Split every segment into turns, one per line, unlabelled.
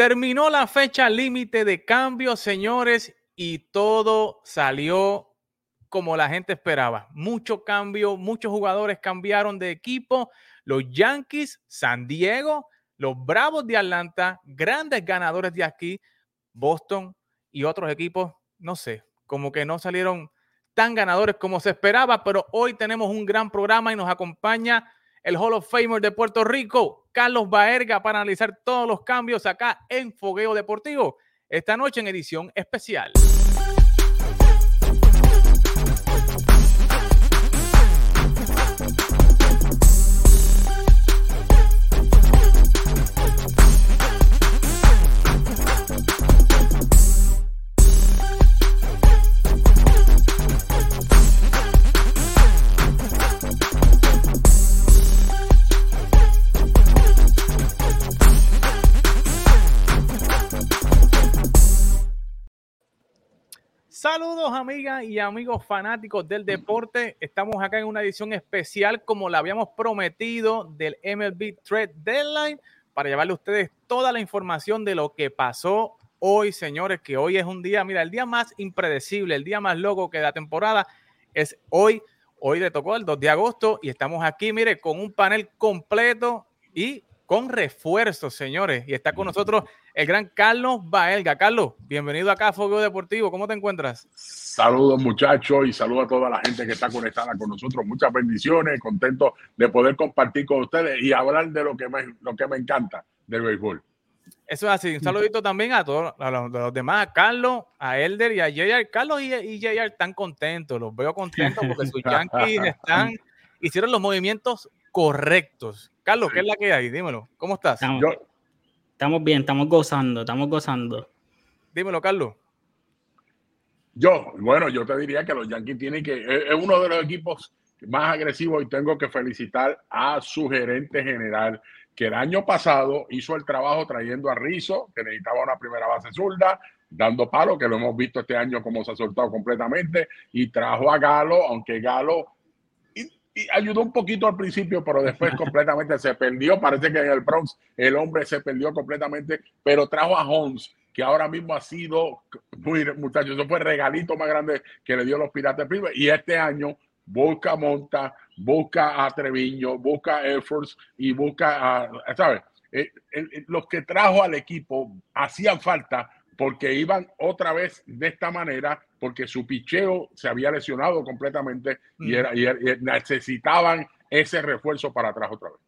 Terminó la fecha límite de cambio, señores, y todo salió como la gente esperaba. Mucho cambio, muchos jugadores cambiaron de equipo. Los Yankees, San Diego, los Bravos de Atlanta, grandes ganadores de aquí, Boston y otros equipos, no sé, como que no salieron tan ganadores como se esperaba, pero hoy tenemos un gran programa y nos acompaña el Hall of Famer de Puerto Rico, Carlos Baerga, para analizar todos los cambios acá en Fogueo Deportivo, esta noche en edición especial. Saludos amigas y amigos fanáticos del deporte. Estamos acá en una edición especial como la habíamos prometido del MLB Trade Deadline para llevarle a ustedes toda la información de lo que pasó hoy, señores, que hoy es un día, mira, el día más impredecible, el día más loco que la temporada es hoy. Hoy le tocó el 2 de agosto y estamos aquí, mire, con un panel completo y con refuerzos, señores. Y está con nosotros el gran Carlos Baelga. Carlos, bienvenido acá a Fuego Deportivo. ¿Cómo te encuentras?
Saludos, muchachos, y saludos a toda la gente que está conectada con nosotros. Muchas bendiciones, contento de poder compartir con ustedes y hablar de lo que me, lo que me encanta del béisbol.
Eso es así. Un saludito también a todos los, demás, a Carlos, a Elder y a JR. Carlos y, y JR están contentos, los veo contentos porque sus Yankees están, hicieron los movimientos correctos. Carlos, ¿qué es la que hay? Dímelo, ¿cómo estás?
Estamos, bien, estamos gozando, estamos gozando.
Dímelo, Carlos.
Yo, bueno, yo te diría que los Yankees tienen que, es uno de los equipos más agresivos y tengo que felicitar a su gerente general, que el año pasado hizo el trabajo trayendo a Rizzo, que necesitaba una primera base zurda, dando palo, que lo hemos visto este año como se ha soltado completamente, y trajo a Galo, aunque Galo ayudó un poquito al principio, pero después completamente se perdió. Parece que en el Bronx el hombre se perdió completamente, pero trajo a Holmes, que ahora mismo ha sido, muy muchachos, eso fue el regalito más grande que le dio los Piratas Primes. Y este año busca a Monta, busca a Treviño, busca a Air Force y busca a, ¿sabes? Eh, los que trajo al equipo hacían falta porque iban otra vez de esta manera, porque su picheo se había lesionado completamente y, era, y, necesitaban ese refuerzo para atrás otra vez.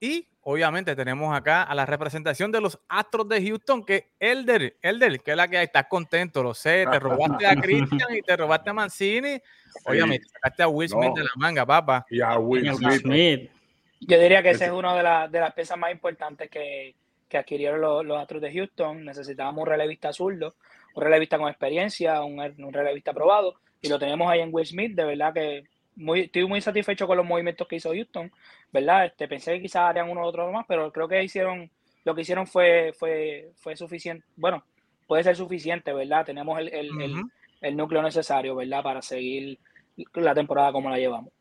Y obviamente tenemos acá a la representación de los Astros de Houston, que Elder, Elder, que es la que está contento, lo sé, te robaste a Christian y te robaste a Mancini. Obviamente, sacaste a Will Smith de la manga, papá.
Y a Will
Smith. Yo diría que esa es una de, de las piezas más importantes que, que adquirieron los, los Astros de Houston. Necesitábamos un relevista zurdo, un relevista con experiencia, un, un relevista probado, y lo tenemos ahí en Will Smith. De verdad que muy, estoy muy satisfecho con los movimientos que hizo Houston, ¿verdad? Este, pensé que quizás harían uno u otro más, pero creo que hicieron, lo que hicieron fue, fue, fue suficiente. Bueno, puede ser suficiente, ¿verdad? Tenemos el, el, el núcleo necesario, ¿verdad? Para seguir la temporada como la llevamos.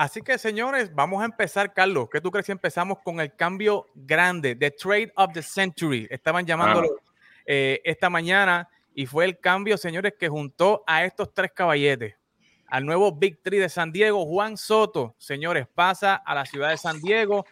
Así que, señores, vamos a empezar, Carlos. ¿Qué tú crees si empezamos con el cambio grande, The Trade of the Century? Estaban llamándolo eh, esta mañana y fue el cambio, señores, que juntó a estos tres caballetes. Al nuevo Big Three de San Diego, Juan Soto, señores, pasa a la ciudad de San Diego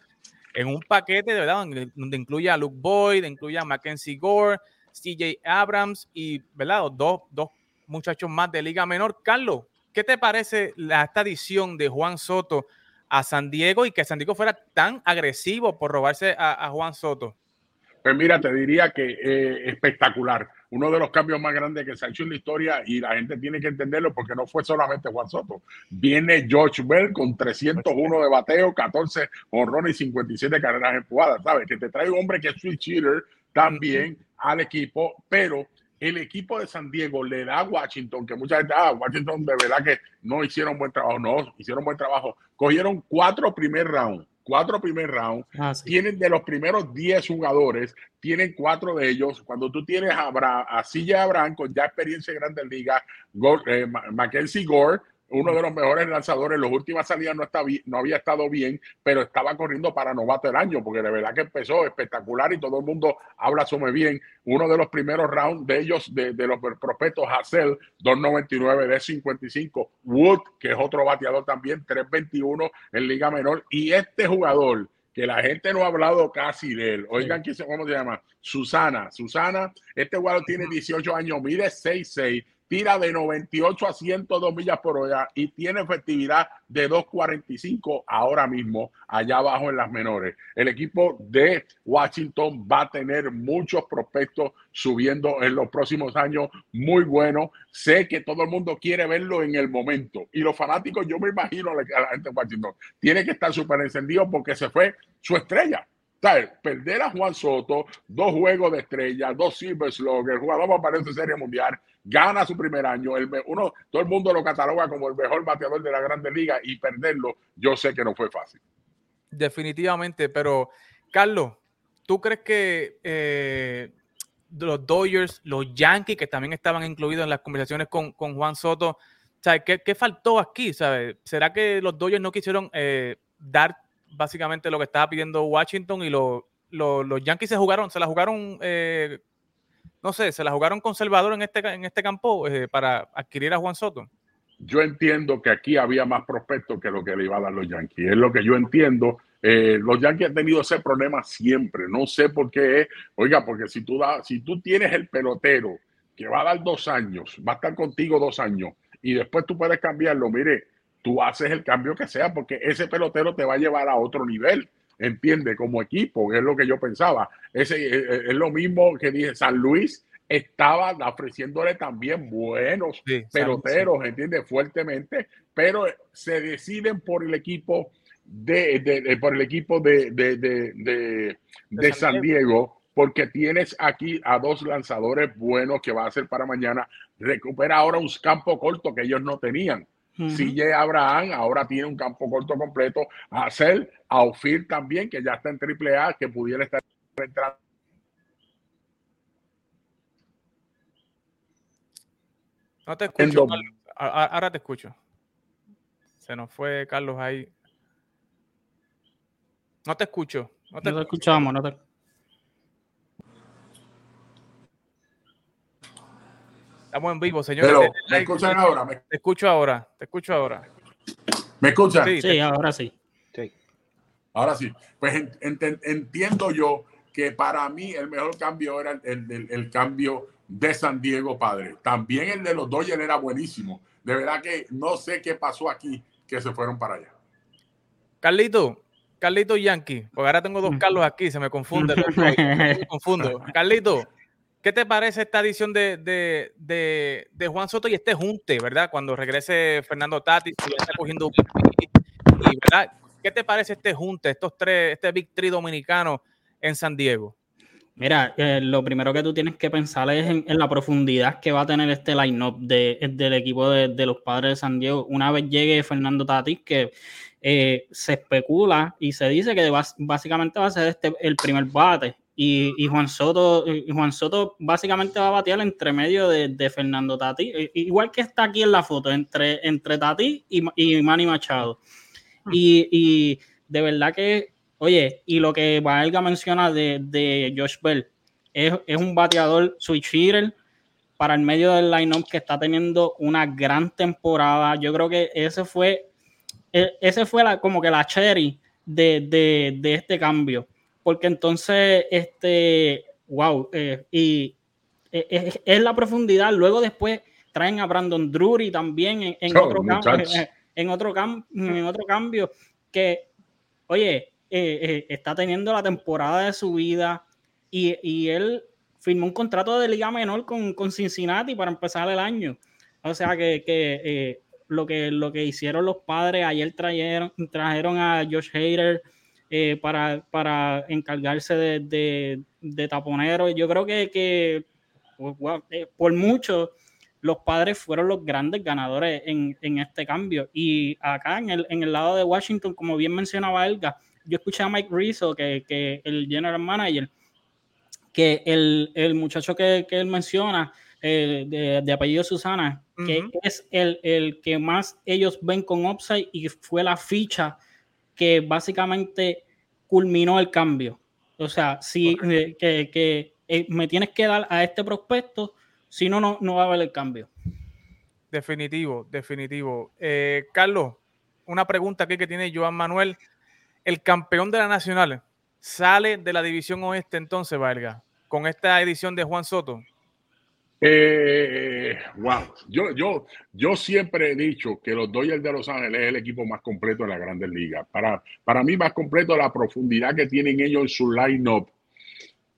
en un paquete, de verdad, donde incluye a Luke Boyd, incluye a Mackenzie Gore, CJ Abrams y, ¿verdad? Dos, dos muchachos más de Liga Menor. Carlos, ¿Qué te parece la, esta adición de Juan Soto a San Diego y que San Diego fuera tan agresivo por robarse a, Juan Soto?
Pues mira, te diría que eh, espectacular. Uno de los cambios más grandes que se ha hecho en la historia y la gente tiene que entenderlo porque no fue solamente Juan Soto. Viene George Bell con 301 de bateo, 14 honrones y 57 carreras empujadas. ¿Sabes? Que te trae un hombre que es switch cheater también al equipo, pero el equipo de San Diego le da a Washington, que mucha gente, ah, Washington de verdad que no hicieron buen trabajo, no, hicieron buen trabajo. Cogieron cuatro primer round, cuatro primer round, ah, tienen de los primeros diez jugadores, tienen cuatro de ellos. Cuando tú tienes a, a Silla Abraham con ya experiencia en Grandes Ligas, eh, Mackenzie Gore, uno de los mejores lanzadores. Las últimas salidas no, está no había estado bien, pero estaba corriendo para novato del año, porque de verdad que empezó espectacular y todo el mundo habla sobre bien. Uno de los primeros rounds de ellos, de, los prospectos, Hassel, 2.99 de 55. Wood, que es otro bateador también, 3.21 en Liga Menor. Y este jugador, que la gente no ha hablado casi de él. Oigan, ¿cómo se llama? Susana. Susana, este jugador tiene 18 años, mide 6'6", tira de 98 a 102 millas por hora y tiene efectividad de 2.45 ahora mismo allá abajo en las menores. El equipo de Washington va a tener muchos prospectos subiendo en los próximos años muy buenos. Sé que todo el mundo quiere verlo en el momento y los fanáticos, yo me imagino a la gente de Washington, tiene que estar súper encendido porque se fue su estrella. Perder a Juan Soto, dos juegos de estrella, dos Silver Slugger, jugador aparece en Serie Mundial, gana su primer año, el, uno, todo el mundo lo cataloga como el mejor bateador de la Grande Liga y perderlo, yo sé que no fue fácil.
Definitivamente, pero Carlos, ¿tú crees que eh, los Dodgers, los Yankees, que también estaban incluidos en las conversaciones con, Juan Soto, ¿qué, ¿qué, faltó aquí? ¿Será que los Dodgers no quisieron eh, dar básicamente lo que estaba pidiendo Washington y los Yankees se jugaron, se la jugaron, eh, no sé, se la jugaron conservador en este, en este campo eh, para adquirir a Juan Soto.
Yo entiendo que aquí había más prospectos que lo que le iba a dar los Yankees. Es lo que yo entiendo. Eh, los Yankees han tenido ese problema siempre. No sé por qué es. Oiga, porque si tú, da, si tú tienes el pelotero que va a dar dos años, va a estar contigo dos años, y después tú puedes cambiarlo, mire, tú haces el cambio que sea, porque ese pelotero te va a llevar a otro nivel, entiende, como equipo, es lo que yo pensaba. Ese, eh, eh, es, lo mismo que dije, San Luis estaba ofreciéndole también buenos peloteros, entiende, fuertemente, pero se deciden por el equipo de, por el equipo de, de San Diego porque tienes aquí a dos lanzadores buenos que va a ser para mañana. Recupera ahora un campo corto que ellos no tenían. Si Abraham ahora tiene un campo corto completo. A Hacer, a Ofir también, que ya está en AAA, que pudiera estar entrando.
No te escucho. Ahora te escucho. Se nos fue Carlos ahí. No te escucho.
No te, escuchamos. No te...
Estamos en vivo, señores.
Pero, ¿me escuchan ahora?
Te escucho ahora, te escucho ahora.
¿Me escuchan?
Sí, ahora sí.
Ahora sí. Pues entiendo yo que para mí el mejor cambio era el, cambio de San Diego Padre. También el de los Dodgers era buenísimo. De verdad que no sé qué pasó aquí que se fueron para allá.
Carlito, Carlito Yankee, porque ahora tengo dos Carlos aquí, se me confunde. me confundo. Carlito, ¿Qué te parece esta edición de, Juan Soto y este junte, verdad? Cuando regrese Fernando Tati, y está cogiendo ¿verdad? ¿Qué te parece este junte, estos tres, este Big Three dominicano en San Diego?
Mira, eh, lo primero que tú tienes que pensar es en, la profundidad que va a tener este line-up del equipo de, los padres de San Diego. Una vez llegue Fernando Tatis, que eh, se especula y se dice que básicamente va a ser este el primer bate y, Juan Soto, Juan Soto básicamente va a batear entre medio de, Fernando Tati, igual que está aquí en la foto, entre, entre Tati y, y Manny Machado. Hmm. Y, de verdad que, oye, y lo que Valga menciona de, de Josh Bell, es, un bateador switch hitter para el medio del line-up que está teniendo una gran temporada. Yo creo que ese fue, e, ese fue la, como que la cherry de, de este cambio porque entonces, este, wow, eh, y eh, es, la profundidad. Luego después traen a Brandon Drury también en, oh, otro, cambio, eh, en, otro, en otro cambio que, oye, está teniendo la temporada de su vida y, él firmó un contrato de liga menor con, con, Cincinnati para empezar el año. O sea que, lo que lo que hicieron los padres, ayer trajeron, trajeron a Josh Hader, eh, para, para, encargarse de, de, taponeros. Yo creo que, que pues, eh, por mucho los padres fueron los grandes ganadores en, en, este cambio. Y acá en el, en el lado de Washington, como bien mencionaba Elga, yo escuché a Mike Rizzo, que, que el general manager, que el, el muchacho que, que, él menciona de, de, apellido Susana, que es el, el, que más ellos ven con upside y fue la ficha que básicamente culminó el cambio. O sea, si que, que eh, me tienes que dar a este prospecto, si no, no, va a haber el cambio.
Definitivo, definitivo. Eh, Carlos, una pregunta aquí que tiene Joan Manuel. El campeón de la Nacional sale de la División Oeste entonces, Valga, con esta edición de Juan Soto.
Eh, wow, yo, yo, yo siempre he dicho que los Dodgers de Los Ángeles es el equipo más completo de la Grandes Ligas. Para, para mí, más completo la profundidad que tienen ellos en su line-up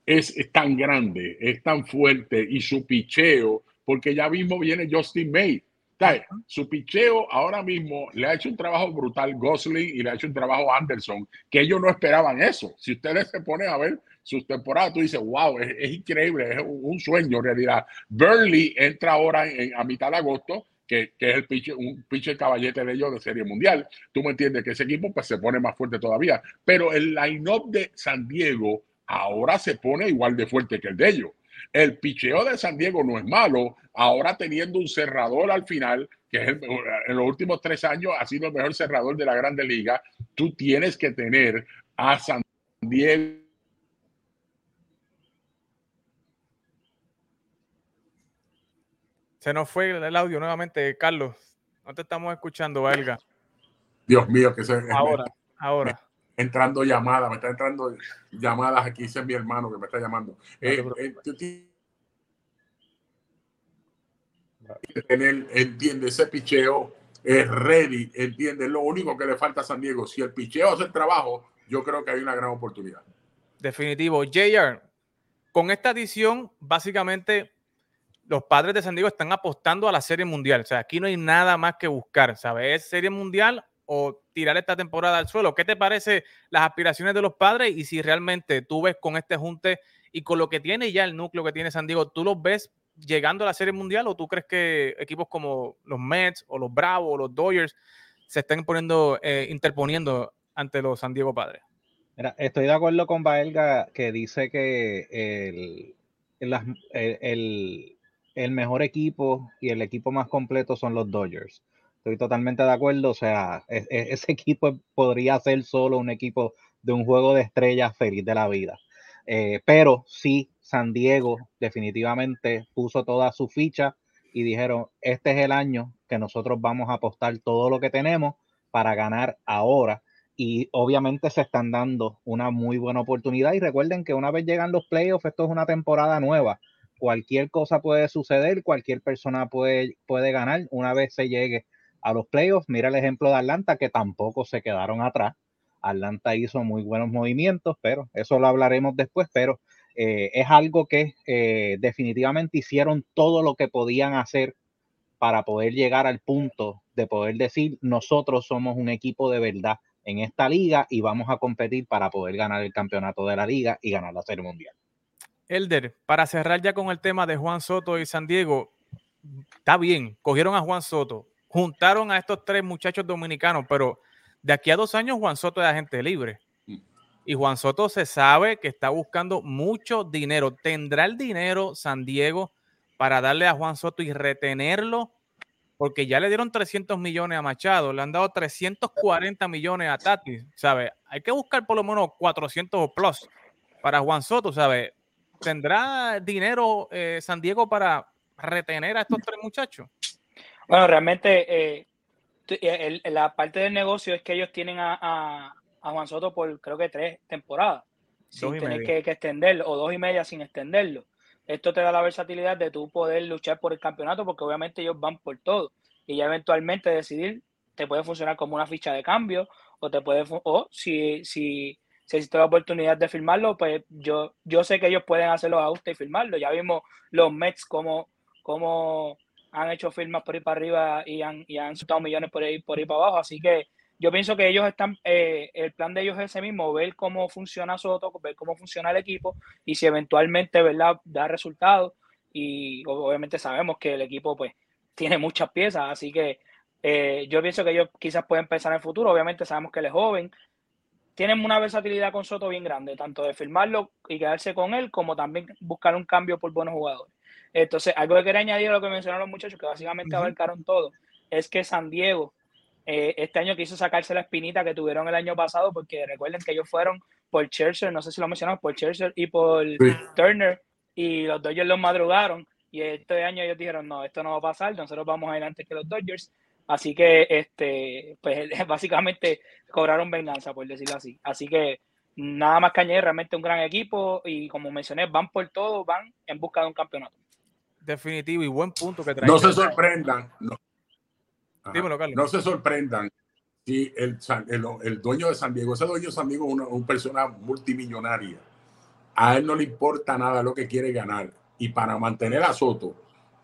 es, tan grande, es tan fuerte y su picheo, porque ya mismo viene Justin May. Su picheo ahora mismo le ha hecho un trabajo brutal Gosling y le ha hecho un trabajo Anderson, que ellos no esperaban eso. Si ustedes se ponen a ver sus temporadas, tú dices, wow, es, increíble, es un, sueño en realidad. Burnley entra ahora en, a mitad de agosto, que, que, es el pitcher, un caballete de ellos de Serie Mundial. Tú me entiendes que ese equipo pues, se pone más fuerte todavía. Pero el line-up de San Diego ahora se pone igual de fuerte que el de ellos. El picheo de San Diego no es malo, ahora teniendo un cerrador al final, que es en los últimos tres años ha sido el mejor cerrador de la Grande Liga, tú tienes que tener a San Diego.
Se nos fue el audio nuevamente, Carlos. No te estamos escuchando, Valga.
Dios mío, que se.
Ahora, ahora
entrando llamadas, me está entrando llamadas aquí, ese es mi hermano que me está llamando. Eh, eh, entiende, ese picheo es ready, entiende, lo único que le falta a San Diego. Si el picheo hace el trabajo, yo creo que hay una gran oportunidad.
Definitivo. JR, con esta edición, básicamente los padres de San Diego están apostando a la Serie Mundial. O sea, aquí no hay nada más que buscar, ¿sabes? Es Serie Mundial o tirar esta temporada al suelo. ¿Qué te parece las aspiraciones de los padres y si realmente tú ves con este junte y con lo que tiene ya el núcleo que tiene San Diego, tú los ves llegando a la Serie Mundial o tú crees que equipos como los Mets o los Bravos o los Dodgers se están poniendo, eh, interponiendo ante los San Diego Padres?
Mira, estoy de acuerdo con Baelga que dice que el, el mejor equipo y el equipo más completo son los Dodgers. Estoy totalmente de acuerdo. O sea, e, e, ese equipo podría ser solo un equipo de un juego de estrellas feliz de la vida. Eh, pero sí, San Diego definitivamente puso toda su ficha y dijeron, este es el año que nosotros vamos a apostar todo lo que tenemos para ganar ahora. Y obviamente se están dando una muy buena oportunidad. Y recuerden que una vez llegan los playoffs, esto es una temporada nueva. Cualquier cosa puede suceder, cualquier persona puede, puede ganar una vez se llegue a los playoffs. Mira el ejemplo de Atlanta, que tampoco se quedaron atrás. Atlanta hizo muy buenos movimientos, pero eso lo hablaremos después, pero eh, es algo que eh, definitivamente hicieron todo lo que podían hacer para poder llegar al punto de poder decir, nosotros somos un equipo de verdad en esta liga y vamos a competir para poder ganar el campeonato de la liga y ganar la Serie Mundial.
Elder, para cerrar ya con el tema de Juan Soto y San Diego, está bien, cogieron a Juan Soto, juntaron a estos tres muchachos dominicanos, pero de aquí a dos años Juan Soto es agente libre. Y Juan Soto se sabe que está buscando mucho dinero. ¿Tendrá el dinero San Diego para darle a Juan Soto y retenerlo? Porque ya le dieron 300 millones a Machado, le han dado 340 millones a Tati, ¿sabe? Hay que buscar por lo menos 400 o plus para Juan Soto, ¿sabe? ¿Tendrá dinero eh, San Diego para retener a estos tres muchachos?
Bueno, realmente eh, eh, la parte del negocio es que ellos tienen a, Juan Soto por creo que tres temporadas sin tener que, extenderlo, o dos y media sin extenderlo. Esto te da la versatilidad de tú poder luchar por el campeonato porque obviamente ellos van por todo y ya eventualmente decidir te puede funcionar como una ficha de cambio o te puede o si si si existe la oportunidad de firmarlo, pues yo, yo sé que ellos pueden hacer los ajustes y firmarlo. Ya vimos los Mets como, como han hecho firmas por ahí para arriba y han, y han soltado millones por ahí, por ahí para abajo. Así que yo pienso que ellos están, eh, el plan de ellos es ese mismo, ver cómo funciona Soto, ver cómo funciona el equipo y si eventualmente, ¿verdad?, da resultados. Y obviamente sabemos que el equipo, pues, tiene muchas piezas, así que eh, yo pienso que ellos quizás pueden pensar en el futuro. Obviamente sabemos que él es joven. Tienen una versatilidad con Soto bien grande, tanto de firmarlo y quedarse con él, como también buscar un cambio por buenos jugadores. Entonces, algo que quería añadir a lo que mencionaron los muchachos, que básicamente abarcaron todo, es que San Diego eh, este año quiso sacarse la espinita que tuvieron el año pasado, porque recuerden que ellos fueron por Churchill, no sé si lo mencionamos, por Churchill y por Turner, y los Dodgers los madrugaron, y este año ellos dijeron, no, esto no va a pasar, nosotros vamos a ir antes que los Dodgers, así que, este, pues básicamente cobraron venganza, por decirlo así. Así que nada más que añadir, realmente un gran equipo, y como mencioné, van por todo, van en busca de un campeonato.
Definitivo y buen punto que
trae. No se sorprendan, no, no se sorprendan si el, el, dueño de San Diego, ese dueño de San Diego es una, persona multimillonaria. A él no le importa nada lo que quiere ganar. Y para mantener a Soto,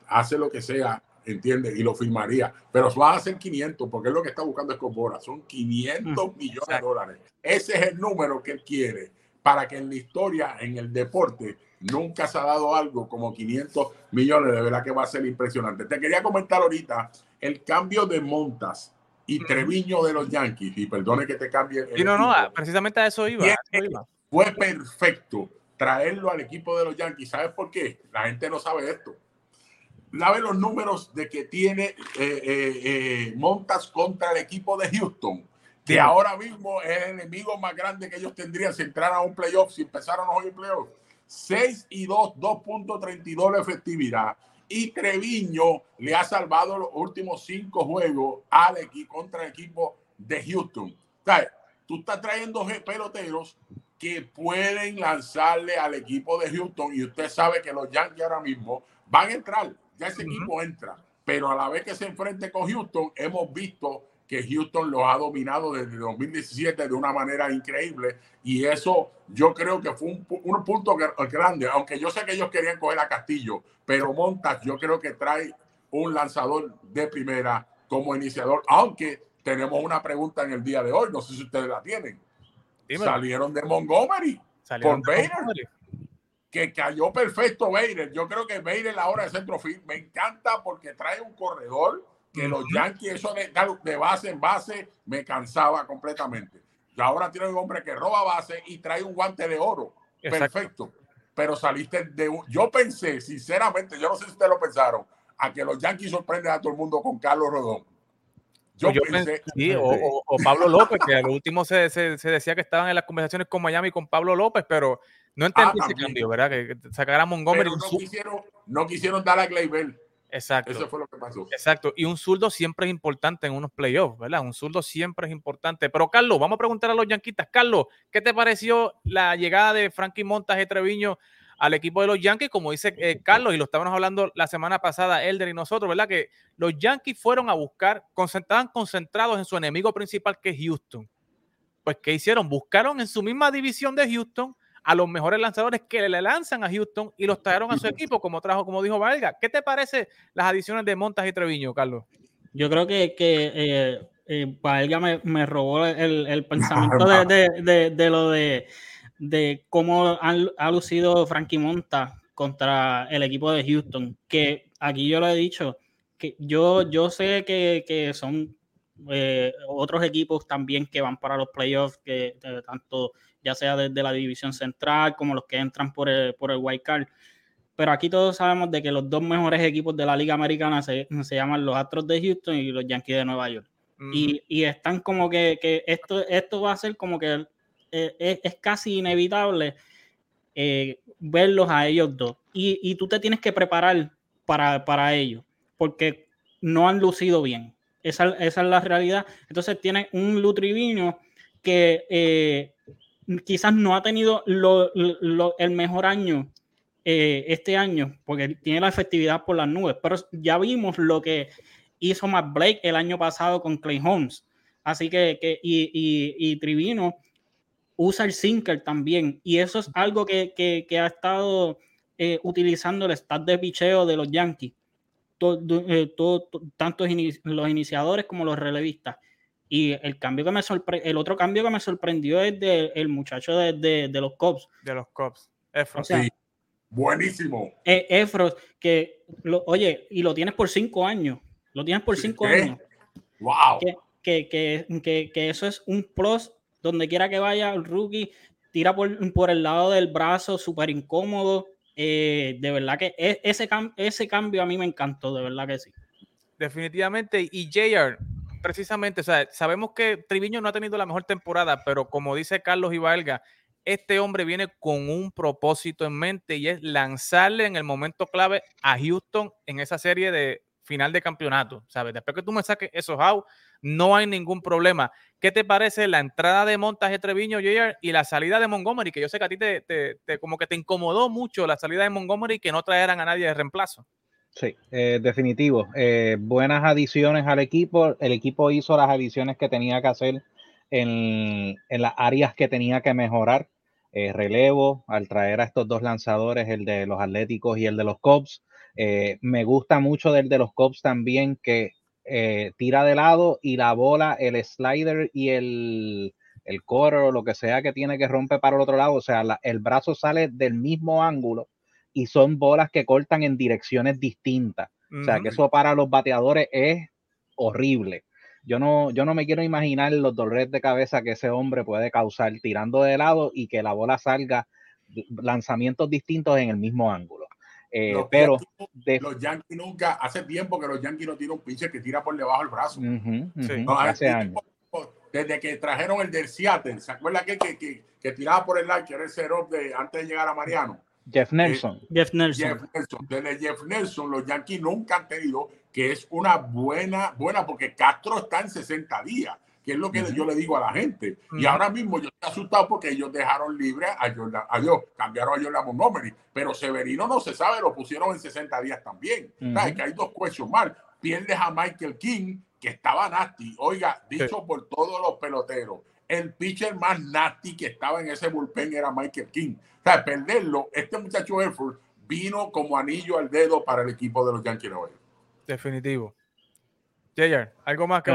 hace lo que sea, entiende, y lo firmaría. Pero va a hacer 500, porque es lo que está buscando Escobora. Son 500 mm, millones de dólares. Ese es el número que él quiere para que en la historia, en el deporte, nunca se ha dado algo como 500 millones. De verdad que va a ser impresionante. Te quería comentar ahorita el cambio de Montas y Treviño de los Yankees, y perdone que te cambie.
y no, no, precisamente a eso iba,
Fue perfecto traerlo al equipo de los Yankees. ¿Sabes por qué? La gente no sabe esto. Ve los números de que tiene eh, eh, eh, Montas contra el equipo de Houston, que ahora mismo es el enemigo más grande que ellos tendrían si entraran a un playoff, si empezaran hoy el playoff. 6 y 2, 2.32 de efectividad y Treviño le ha salvado los últimos cinco juegos al equipo contra el equipo de Houston. ¿Sabes? Tú estás trayendo peloteros que pueden lanzarle al equipo de Houston y usted sabe que los Yankees ahora mismo van a entrar, ya ese equipo entra, pero a la vez que se enfrente con Houston hemos visto que Houston los ha dominado desde 2017 de una manera increíble y eso yo creo que fue un, punto grande, aunque yo sé que ellos querían coger a Castillo, pero Montas yo creo que trae un lanzador de primera como iniciador, aunque tenemos una pregunta en el día de hoy, no sé si ustedes la tienen. Salieron de Montgomery por Bader, que cayó perfecto Bader. Yo creo que Bader ahora de centrofield me encanta porque trae un corredor que los Yankees, eso de, de base en base, me cansaba completamente. Y ahora tiene un hombre que roba base y trae un guante de oro. Perfecto. Pero saliste de un... Yo pensé, sinceramente, yo no sé si ustedes lo pensaron, a que los Yankees sorprenden a todo el mundo con Carlos Rodón.
Yo, pues pensé, sí, o, Pablo López, que al último se, se, decía que estaban en las conversaciones con Miami con Pablo López, pero no entendí ah, ese cambio, ¿verdad? Que, sacar a Montgomery.
no, quisieron, no quisieron dar a Gleyber.
Exacto.
Eso fue lo que pasó.
Exacto. Y un zurdo siempre es importante en unos playoffs, ¿verdad? Un zurdo siempre es importante. Pero, Carlos, vamos a preguntar a los yanquitas. Carlos, ¿qué te pareció la llegada de Frankie Montas de Treviño al equipo de los Yankees? Como dice eh, Carlos, y lo estábamos hablando la semana pasada, Elder y nosotros, ¿verdad? Que los Yankees fueron a buscar, estaban concentrados en su enemigo principal, que es Houston. Pues, ¿qué hicieron? Buscaron en su misma división de Houston a los mejores lanzadores que le lanzan a Houston y los trajeron a su equipo, como trajo, como dijo Valga. ¿Qué te parece las adiciones de Montas y Treviño, Carlos?
Yo creo que, que eh, eh, Valga me, robó el, pensamiento de, lo de, de cómo ha lucido Frankie Monta contra el equipo de Houston, que aquí yo lo he dicho, que yo, yo sé que, son eh, otros equipos también que van para los playoffs, que tanto ya sea desde la división central como los que entran por el, por el White Card. Pero aquí todos sabemos de que los dos mejores equipos de la Liga Americana se, llaman los Astros de Houston y los Yankees de Nueva York. y, están como que, esto, esto va a ser como que eh, es, casi inevitable eh, verlos a ellos dos. Y, tú te tienes que preparar para, para ello, porque no han lucido bien. Esa, esa es la realidad. Entonces tiene un Lutrivino que eh, quizás no ha tenido el mejor año eh, este año, porque tiene la efectividad por las nubes, pero ya vimos lo que hizo Matt Blake el año pasado con Clay Holmes. Así que, y, Trivino usa el sinker también, y eso es algo que, ha estado eh, utilizando el stat de picheo de los Yankees, eh, tanto los iniciadores como los relevistas. Y el cambio que me el otro cambio que me sorprendió es del el muchacho de, de, los Cubs.
De los Cubs. Efros.
Buenísimo.
E, Efros, que lo, oye, y lo tienes por cinco años. Lo tienes por cinco años.
Wow.
Que, que, que, que, eso es un plus donde quiera que vaya el rookie, tira por, por el lado del brazo, súper incómodo. Eh, de verdad que e, ese, ese cambio a mí me encantó, de verdad que sí.
Definitivamente. Y JR, precisamente, o sea, sabemos que Triviño no ha tenido la mejor temporada, pero como dice Carlos Ibalga, este hombre viene con un propósito en mente y es lanzarle en el momento clave a Houston en esa serie de final de campeonato, ¿sabes? Después que tú me saques esos out, no hay ningún problema. ¿Qué te parece la entrada de montaje Treviño Jr. y la salida de Montgomery? Que yo sé que a ti te, como que te incomodó mucho la salida de Montgomery que no trajeran a nadie de reemplazo.
Sí, eh, definitivo. Eh, buenas adiciones al equipo. El equipo hizo las adiciones que tenía que hacer en, las áreas que tenía que mejorar. Eh, relevo al traer a estos dos lanzadores, el de los Atléticos y el de los Cubs. me gusta mucho del de los Cubs también que eh, tira de lado y la bola, el slider y el, el core o lo que sea que tiene que romper para el otro lado, o sea, el brazo sale del mismo ángulo y son bolas que cortan en direcciones distintas. O sea, que eso para los bateadores es horrible. Yo no, yo no me quiero imaginar los dolores de cabeza que ese hombre puede causar tirando de lado y que la bola salga lanzamientos distintos en el mismo ángulo. Eh, pero
los Yankees nunca, hace tiempo que los Yankees no tiran un pitcher que tira por debajo del brazo.
hace años.
Desde que trajeron el del Seattle, ¿se acuerda que, que, que, tiraba por el lado, que era el cero de antes de llegar a Mariano?
Jeff eh, Nelson.
Jeff Nelson.
Jeff Nelson. Desde Jeff Nelson, los Yankees nunca han tenido que es una buena, buena, porque Castro está en 60 días que es lo que yo le digo a la gente. Y ahora mismo yo estoy asustado porque ellos dejaron libre a Jordan, a cambiaron a Jordan Montgomery, pero Severino no se sabe, lo pusieron en 60 días también. que hay dos cuestiones mal. Pierdes a Michael King, que estaba nasty. Oiga, dicho por todos los peloteros, el pitcher más nasty que estaba en ese bullpen era Michael King. O sea, perderlo, este muchacho Erfurt vino como anillo al dedo para el equipo de los Yankees de
Definitivo algo más que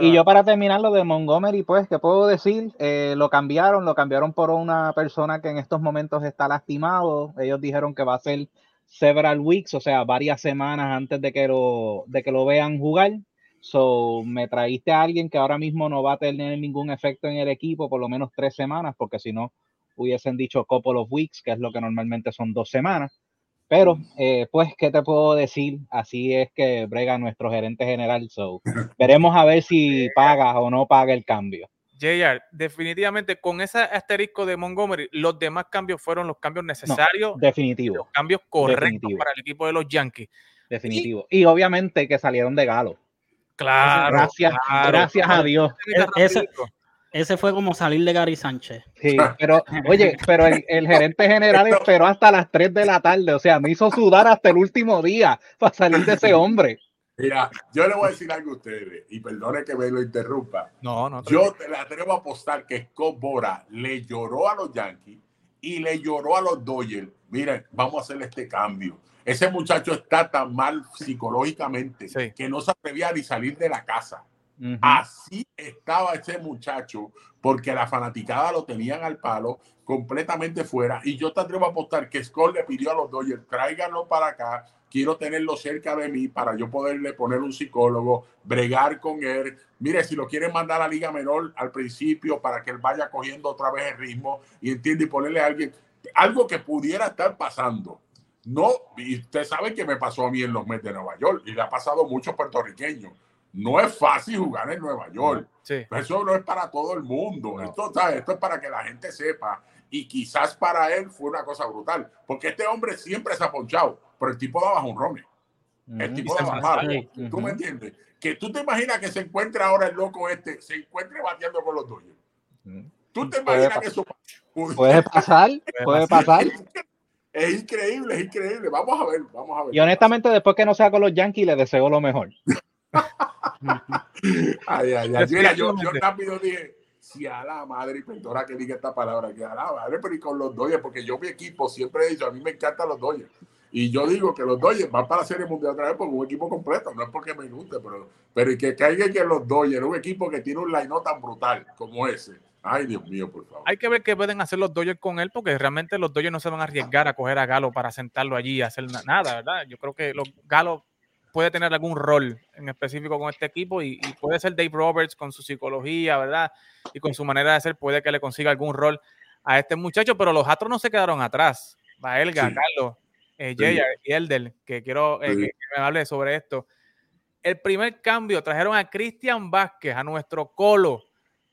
Y yo para terminar lo de Montgomery, pues, ¿qué puedo decir? Eh, lo cambiaron, lo cambiaron por una persona que en estos momentos está lastimado. Ellos dijeron que va a ser several weeks, o sea, varias semanas antes de que lo, de que lo vean jugar. So, me traíste a alguien que ahora mismo no va a tener ningún efecto en el equipo, por lo menos tres semanas, porque si no, hubiesen dicho couple of weeks, que es lo que normalmente son dos semanas. Pero, eh, pues, ¿qué te puedo decir? Así es que brega nuestro gerente general. So, veremos a ver si paga o no paga el cambio.
JR, definitivamente con ese asterisco de Montgomery, los demás cambios fueron los cambios necesarios.
definitivo.
Los cambios correctos para el equipo de los Yankees.
Definitivo. Y, obviamente que salieron de galo.
Claro.
Gracias, gracias a Dios.
Ese fue como salir de Gary Sánchez.
Sí, pero oye, pero el, gerente general esperó hasta las 3 de la tarde, o sea, me hizo sudar hasta el último día para salir de ese hombre.
Mira, yo le voy a decir algo a ustedes, y perdone que me lo interrumpa.
No, no.
Yo te la atrevo a apostar que Scott Bora le lloró a los Yankees y le lloró a los Dodgers. Miren, vamos a hacer este cambio. Ese muchacho está tan mal psicológicamente que no se atrevía ni salir de la casa. Así estaba ese muchacho, porque la fanaticada lo tenían al palo, completamente fuera. Y yo te atrevo a apostar que Scott le pidió a los Dodgers, tráiganlo para acá, quiero tenerlo cerca de mí para yo poderle poner un psicólogo, bregar con él. Mire, si lo quieren mandar a Liga Menor al principio para que él vaya cogiendo otra vez el ritmo y entiende y ponerle a alguien algo que pudiera estar pasando. No, y usted sabe que me pasó a mí en los Mets de Nueva York y le ha pasado a muchos puertorriqueños no es fácil jugar en Nueva York. Eso no es para todo el mundo. Esto, esto es para que la gente sepa. Y quizás para él fue una cosa brutal. Porque este hombre siempre se ha ponchado. Pero el tipo daba un ron. El tipo daba malo. ¿Tú me entiendes? Que tú te imaginas que se encuentre ahora el loco este, se encuentre bateando con los tuyos. ¿Tú te imaginas que eso
puede pasar? Puede pasar.
Es increíble, es increíble. Vamos a ver, vamos a ver.
Y honestamente, después que no sea con los Yankees, le deseo lo mejor.
ay, ay, ay. Mira, yo, yo rápido dije, si a la madre, y perdona que diga esta palabra, que a la madre, pero y con los Dodgers, porque yo mi equipo siempre he dicho, a mí me encantan los Dodgers. Y yo digo que los Dodgers van para la Serie Mundial otra vez porque un equipo completo, no es porque me guste, pero, pero y que caiga que los Dodgers, un equipo que tiene un line tan brutal como ese. Ay, Dios mío, por favor.
Hay que ver qué pueden hacer los Dodgers con él, porque realmente los Dodgers no se van a arriesgar a coger a Galo para sentarlo allí y hacer nada, ¿verdad? Yo creo que los Galos puede tener algún rol en específico con este equipo y, puede ser Dave Roberts con su psicología, ¿verdad? Y con su manera de ser, puede que le consiga algún rol a este muchacho, pero los Astros no se quedaron atrás. Baelga, Carlos, eh, y Elder, que quiero eh, que, me hable sobre esto. El primer cambio, trajeron a Cristian Vázquez, a nuestro colo,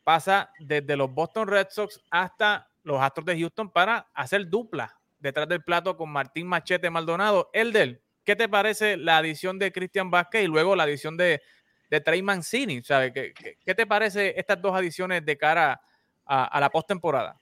pasa desde los Boston Red Sox hasta los Astros de Houston para hacer dupla detrás del plato con Martín Machete Maldonado. Elder, ¿qué te parece la adición de Cristian Vázquez y luego la adición de, de Trey Mancini? ¿Sabe? ¿Qué, ¿Qué, te parece estas dos adiciones de cara a, la postemporada?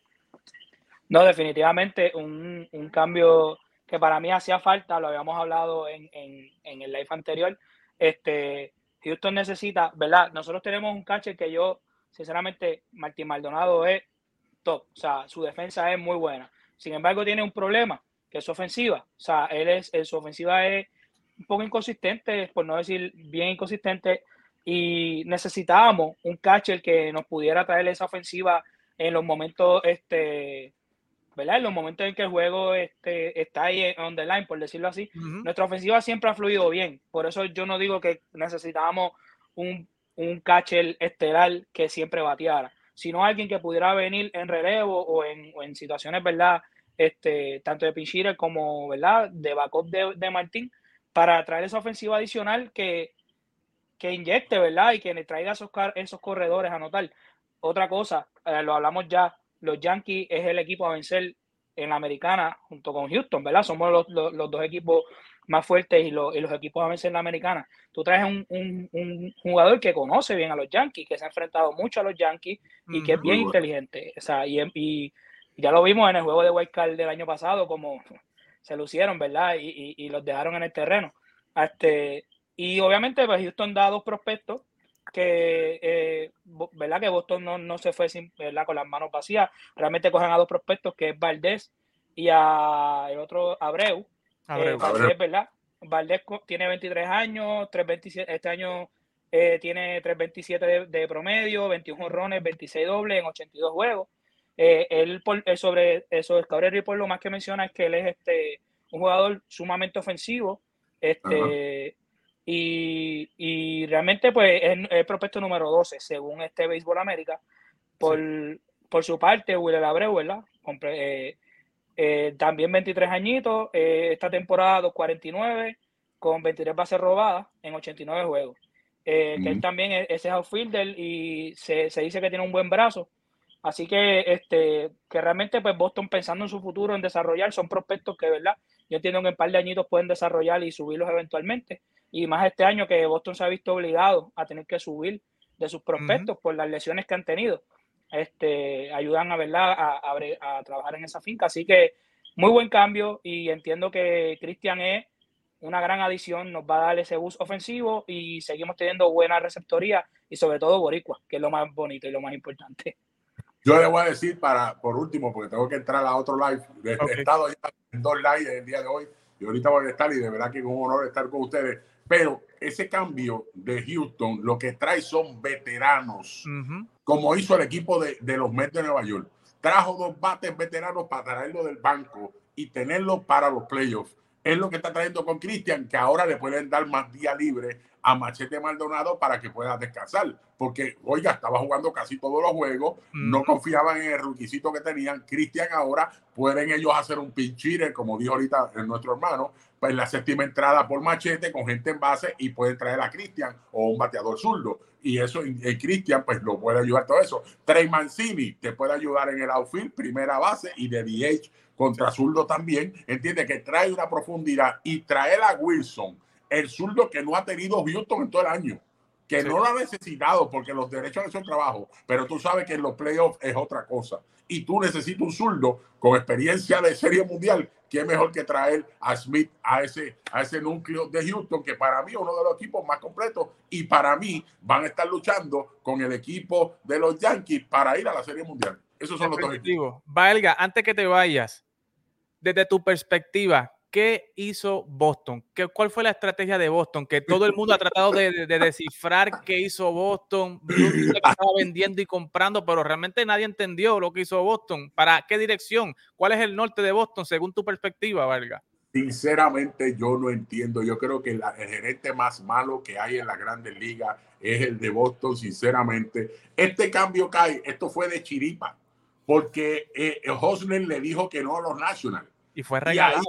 No, definitivamente un, cambio que para mí hacía falta, lo habíamos hablado en, en, en, el live anterior. Este, Houston necesita, ¿verdad? Nosotros tenemos un catcher que yo, sinceramente, Martín Maldonado es top, o sea, su defensa es muy buena. Sin embargo, tiene un problema, que es su ofensiva. O sea, él es, su ofensiva es un poco inconsistente, por no decir bien inconsistente, y necesitábamos un catcher que nos pudiera traer esa ofensiva en los momentos este, ¿verdad? En los momentos en que el juego este, está ahí on the line, por decirlo así, nuestra ofensiva siempre ha fluido bien. Por eso yo no digo que necesitábamos un, un catcher estelar que siempre bateara, sino alguien que pudiera venir en relevo o en, o en situaciones, ¿verdad? Este, tanto de pinch como, ¿verdad? De backup de, de, Martín, para traer esa ofensiva adicional que, que inyecte, ¿verdad? Y que le traiga esos, esos corredores a anotar. Otra cosa, eh, lo hablamos ya, los Yankees es el equipo a vencer en la americana junto con Houston, ¿verdad? Somos los, los, los dos equipos más fuertes y, los, y, los equipos a vencer en la americana. Tú traes un, un, un, jugador que conoce bien a los Yankees, que se ha enfrentado mucho a los Yankees y que es bien inteligente. O sea, y, y, ya lo vimos en el juego de White Card del año pasado, como se lucieron, ¿verdad? Y, y, los dejaron en el terreno. Este, y obviamente, pues Houston da dos prospectos que, eh, ¿verdad? Que Boston no, no, se fue sin, ¿verdad? con las manos vacías. Realmente cogen a dos prospectos, que es Valdés y a el otro Abreu. Abreu. Eh, Valdés, ¿verdad? Valdés tiene 23 años, 327, este año eh, tiene 327 de, de, promedio, 21 honrones, 26 dobles en 82 juegos. Eh, él, por, sobre eso, el Cabrera y por lo más que menciona es que él es este, un jugador sumamente ofensivo. Este, y, y, realmente, pues, es el prospecto número 12, según este Béisbol América. Por, sí. por su parte, Will Abreu, ¿verdad? Eh, eh, también 23 añitos, eh, esta temporada 249, con 23 bases robadas en 89 juegos. Eh, mm. Que él también es, es outfielder y se, se, dice que tiene un buen brazo. Así que, este, que realmente, pues, Boston pensando en su futuro, en desarrollar, son prospectos que, ¿verdad? Yo entiendo que en un par de añitos pueden desarrollar y subirlos eventualmente y más este año que Boston se ha visto obligado a tener que subir de sus prospectos uh -huh. por las lesiones que han tenido. Este, ayudan a, ¿verdad? A, a, a, trabajar en esa finca. Así que muy buen cambio y entiendo que Cristian es una gran adición, nos va a dar ese bus ofensivo y seguimos teniendo buena receptoría y sobre todo boricua, que es lo más bonito y lo más importante.
Yo le voy a decir para, por último, porque tengo que entrar a otro live, he okay. estado ya en dos lives el día de hoy y ahorita voy a estar y de verdad que es un honor estar con ustedes pero ese cambio de Houston lo que trae son veteranos, uh -huh. como hizo el equipo de, de, los Mets de Nueva York. Trajo dos bates veteranos para traerlo del banco y tenerlo para los playoffs. Es lo que está trayendo con Cristian, que ahora le pueden dar más día libre a Machete Maldonado para que pueda descansar. Porque, oiga, estaba jugando casi todos los juegos, no confiaban en el requisito que tenían. Cristian ahora pueden ellos hacer un pinchire, como dijo ahorita nuestro hermano, pues la séptima entrada por machete con gente en base y pueden traer a Cristian o un bateador zurdo. Y eso, Cristian, pues lo puede ayudar todo eso. Trey Mancini te puede ayudar en el outfield, primera base y de DH contra zurdo también. Entiende que trae una profundidad y traer a Wilson, el zurdo que no ha tenido Houston en todo el año que sí. no lo ha necesitado porque los derechos de su trabajo, pero tú sabes que en los playoffs es otra cosa. Y tú necesitas un zurdo con experiencia de serie mundial, que es mejor que traer a Smith a ese, a ese núcleo de Houston, que para mí es uno de los equipos más completos y para mí van a estar luchando con el equipo de los Yankees para ir a la serie mundial. Esos son los dos equipos.
Valga, antes que te vayas, desde tu perspectiva, ¿qué hizo Boston? ¿Qué, ¿Cuál fue la estrategia de Boston? Que todo el mundo ha tratado de, de, de descifrar qué hizo Boston, estaba vendiendo y comprando, pero realmente nadie entendió lo que hizo Boston. ¿Para qué dirección? ¿Cuál es el norte de Boston según tu perspectiva, Valga?
Sinceramente, yo no entiendo. Yo creo que la, el gerente más malo que hay en la Grandes Ligas es el de Boston, sinceramente. Este cambio cae, esto fue de chiripa, porque eh, Hosner le dijo que no a los Nationals
Y fue regalado.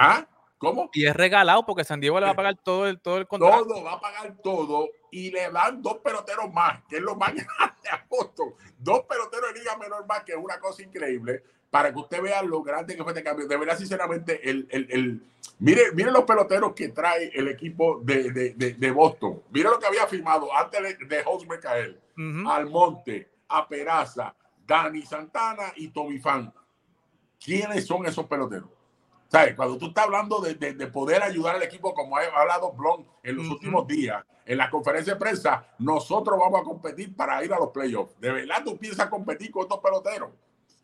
¿Ah? ¿Cómo?
Y es regalado porque San Diego le va a pagar todo el, todo el contrato.
Todo, va a pagar todo y le dan dos peloteros más, que es lo más grande a Boston. Dos peloteros de liga menor más, que es una cosa increíble, para que usted vea lo grande que fue este cambio. De verdad, sinceramente, el, el, el mire, mire los peloteros que trae el equipo de, de, de, Boston. Mire lo que había firmado antes de, de José Michael, Almonte, a Peraza, Dani Santana y Tommy Fan. ¿Quiénes son esos peloteros? ¿Sabes? Cuando tú estás hablando de, de, poder ayudar al equipo, como ha hablado Blon en los últimos días, en la conferencia de prensa, nosotros vamos a competir para ir a los playoffs. ¿De verdad tú piensas competir con estos peloteros?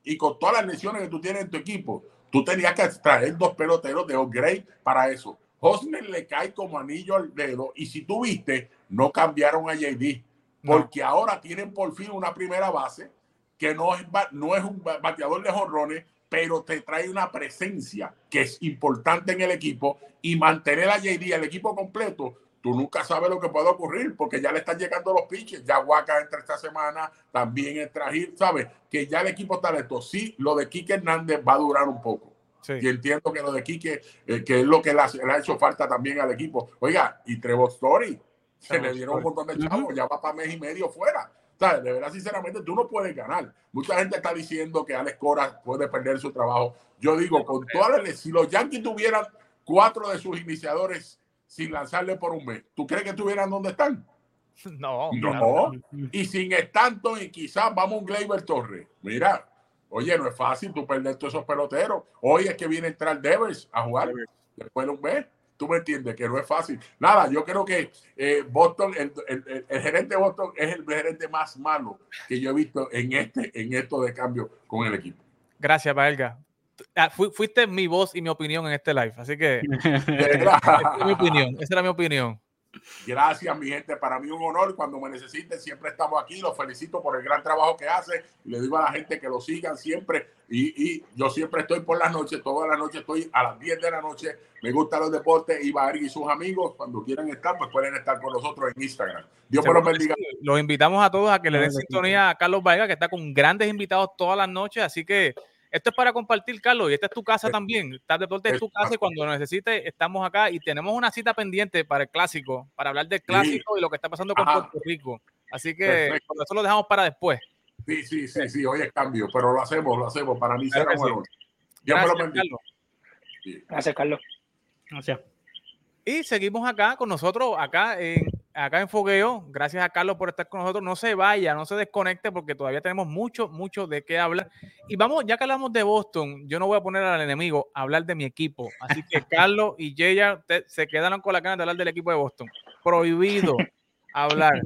Y con todas las lesiones que tú tienes en tu equipo, tú tenías que traer dos peloteros de upgrade para eso. Hosner le cae como anillo al dedo y si tú viste, no cambiaron a JD porque ahora tienen por fin una primera base que no es, no es un bateador de jonrones, pero te trae una presencia que es importante en el equipo y mantener a JD, el equipo completo, tú nunca sabes lo que puede ocurrir porque ya le están llegando los pitches. Ya Huaca entra esta semana, también entra Gil, ¿sabes? Que ya el equipo está listo. Sí, lo de Quique Hernández va a durar un poco. Y entiendo que lo de Quique, eh, que es lo que le ha, hecho falta también al equipo. Oiga, y Trevor Story, se le dieron un montón de chavos, ya va para mes y medio fuera. ¿Sabes? De verdad, sinceramente, tú no puedes ganar. Mucha gente está diciendo que Alex Cora puede perder su trabajo. Yo digo, con todas las, si los Yankees tuvieran cuatro de sus iniciadores sin lanzarle por un mes, ¿tú crees que estuvieran donde están?
No.
No. Y sin Stanton y quizás vamos un Gleyber Torres. Mira, oye, no es fácil tú perder todos esos peloteros. Hoy es que viene a entrar Devers a jugar después de un mes. Tú me entiendes que no es fácil. Nada, yo creo que eh, Boston, el, el, gerente de Boston es el gerente más malo que yo he visto en este, en esto de cambio con el equipo.
Gracias, Valga. Ah, fuiste mi voz y mi opinión en este live, así que esa mi opinión, esa era mi opinión.
Gracias, mi gente. Para mí un honor. Cuando me necesiten, siempre estamos aquí. Los felicito por el gran trabajo que hace. Y le digo a la gente que lo sigan siempre. Y, yo siempre estoy por las noches. Toda la noche estoy a las 10 de la noche. Me gustan los deportes. Y Barry y sus amigos, cuando quieran estar, pues pueden estar con nosotros en Instagram. Dios me los bendiga.
Los invitamos a todos a que le den sintonía a Carlos Vega, que está con grandes invitados todas las noches. Así que esto es para compartir, Carlos, y esta es tu casa también. Estás Deporte es tu casa y cuando lo necesites estamos acá y tenemos una cita pendiente para el clásico, para hablar del clásico y lo que está pasando con Puerto Rico. Así que eso lo dejamos para después.
Sí, sí, sí, sí, hoy es cambio, pero lo hacemos, lo hacemos. Para mí será bueno.
Gracias, Carlos.
Gracias, Carlos.
Gracias. Y seguimos acá con nosotros, acá en acá en Fogueo. Gracias a Carlos por estar con nosotros. No se vaya, no se desconecte porque todavía tenemos mucho, mucho de qué hablar. Y vamos, ya que hablamos de Boston, yo no voy a poner al enemigo a hablar de mi equipo. Así que Carlos y Jaya se quedaron con la ganas de hablar del equipo de Boston. Prohibido hablar.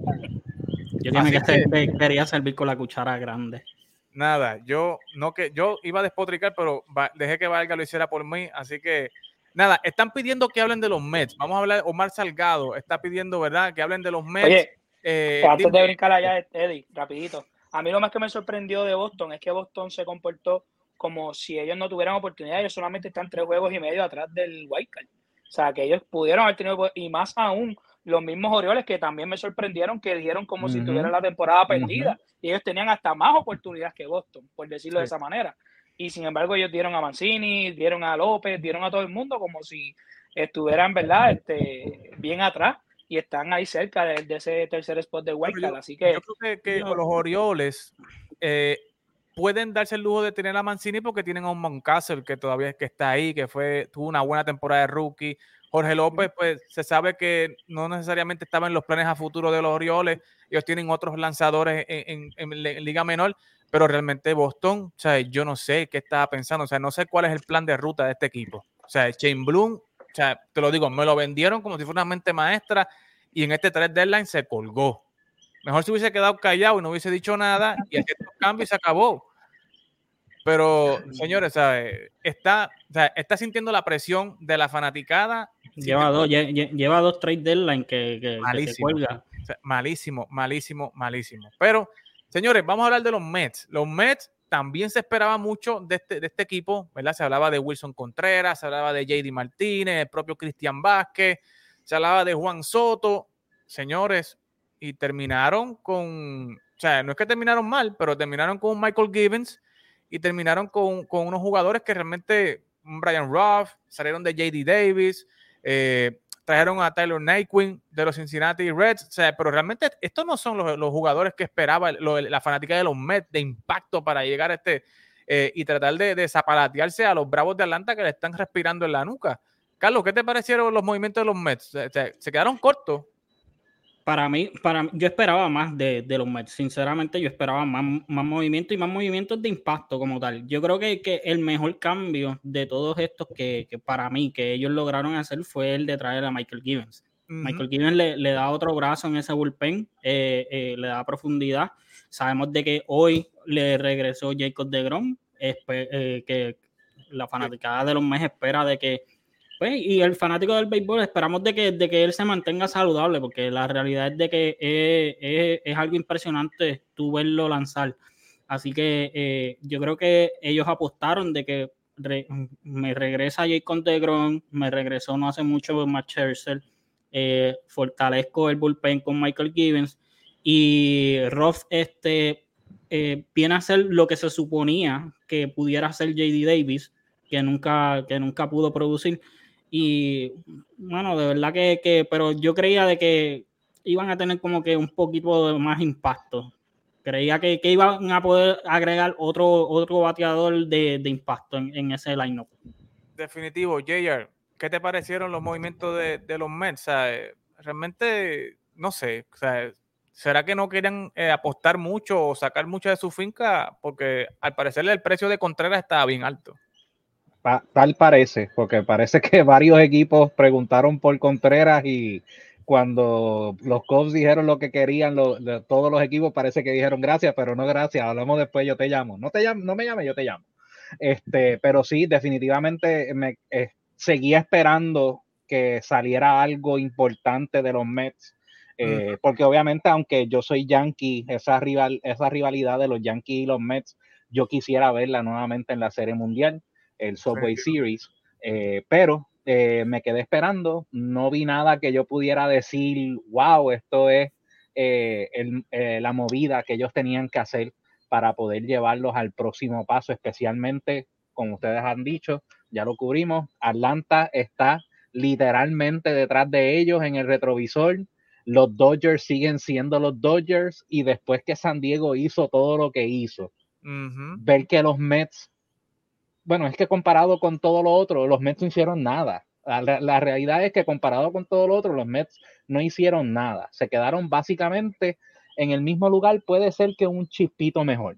Yo tenía que, quería servir con la cuchara grande.
Nada, yo no que yo iba a despotricar, pero dejé que Valga lo hiciera por mí, así que Nada, están pidiendo que hablen de los Mets. Vamos a hablar, Omar Salgado está pidiendo, ¿verdad? Que hablen de los Mets.
Oye, eh, antes de brincar allá, Eddie, rapidito. A mí lo más que me sorprendió de Boston es que Boston se comportó como si ellos no tuvieran oportunidad. Ellos solamente están tres juegos y medio atrás del Card. O sea, que ellos pudieron haber tenido, y más aún, los mismos Orioles que también me sorprendieron que dijeron como si tuvieran la temporada perdida. Y ellos tenían hasta más oportunidades que Boston, por decirlo de esa manera y sin embargo ellos dieron a Mancini, dieron a López, dieron a todo el mundo como si estuvieran, ¿verdad? Este, bien atrás y están ahí cerca de, ese tercer spot de Wildcard, así que...
Yo creo que, los Orioles eh, pueden darse el lujo de tener a Mancini porque tienen a un Moncastle que todavía que está ahí, que fue tuvo una buena temporada de rookie. Jorge López, pues se sabe que no necesariamente estaba en los planes a futuro de los Orioles. Ellos tienen otros lanzadores en, en Liga Menor, pero realmente Boston, o sea, yo no sé qué estaba pensando, o sea, no sé cuál es el plan de ruta de este equipo. O sea, Shane Bloom, o sea, te lo digo, me lo vendieron como si fuera una mente maestra y en este tres deadline se colgó. Mejor si hubiese quedado callado y no hubiese dicho nada y hacía estos cambios y se acabó. Pero, señores, ¿sabe? Está, está sintiendo la presión de la fanaticada.
Lleva dos, lleva dos trade deadline que, que,
malísimo, cuelga. malísimo, malísimo, malísimo. Pero Señores, vamos a hablar de los Mets. Los Mets también se esperaba mucho de este, de este equipo, ¿verdad? Se hablaba de Wilson Contreras, se hablaba de JD Martínez, el propio Cristian Vázquez, se hablaba de Juan Soto, señores, y terminaron con, o sea, no es que terminaron mal, pero terminaron con Michael Gibbons y terminaron con, unos jugadores que realmente Brian Ruff, salieron de JD Davis, eh, trajeron a Tyler Nyquin de los Cincinnati Reds, o sea, pero realmente estos no son los, jugadores que esperaba la fanática de los Mets de impacto para llegar a este eh, y tratar de, desapalatearse a los Bravos de Atlanta que le están respirando en la nuca. Carlos, ¿qué te parecieron los movimientos de los Mets? se quedaron cortos
para mí, para yo esperaba más de, los Mets. Sinceramente, yo esperaba más, más movimiento y más movimientos de impacto como tal. Yo creo que, que el mejor cambio de todos estos que, para mí, que ellos lograron hacer fue el de traer a Michael Givens. Michael Givens le, da otro brazo en ese bullpen, eh, eh, le da profundidad. Sabemos de que hoy le regresó Jacob de Grom, eh, que la fanaticada de los Mets espera de que pues, y el fanático del béisbol esperamos de que, de que él se mantenga saludable, porque la realidad es de que es, algo impresionante tú verlo lanzar. Así que eh, yo creo que ellos apostaron de que me regresa Jacob DeGrom, me regresó no hace mucho Matt Scherzer, eh, fortalezco el bullpen con Michael Gibbons y Roth este, eh, viene a hacer lo que se suponía que pudiera hacer JD Davis, que nunca, que nunca pudo producir y bueno, de verdad que, pero yo creía de que iban a tener como que un poquito de más impacto. Creía que, iban a poder agregar otro, otro bateador de, impacto en, ese lineup.
Definitivo, JR, ¿qué te parecieron los movimientos de, los Mets? realmente, no sé, ¿será que no quieren eh, apostar mucho o sacar mucho de su finca? Porque al parecer el precio de Contreras está bien alto
tal parece, porque parece que varios equipos preguntaron por Contreras y cuando los Cubs dijeron lo que querían, todos los equipos parece que dijeron gracias, pero no gracias, hablamos después, yo te llamo. No te llamo, no me llames, yo te llamo. Este, pero sí, definitivamente me eh, seguía esperando que saliera algo importante de los Mets. Eh, porque obviamente, aunque yo soy Yankee, esa, rival, esa rivalidad de los Yankees y los Mets, yo quisiera verla nuevamente en la Serie Mundial el Subway Series, eh, pero eh, me quedé esperando, no vi nada que yo pudiera decir, wow, esto es eh, la movida que ellos tenían que hacer para poder llevarlos al próximo paso, especialmente, como ustedes han dicho, ya lo cubrimos, Atlanta está literalmente detrás de ellos en el retrovisor. Los Dodgers siguen siendo los Dodgers y después que San Diego hizo todo lo que hizo, ver que los Mets bueno, es que comparado con todo lo otro, los Mets no hicieron nada. La, realidad es que comparado con todo lo otro, los Mets no hicieron nada. Se quedaron básicamente en el mismo lugar, puede ser que un chispito mejor,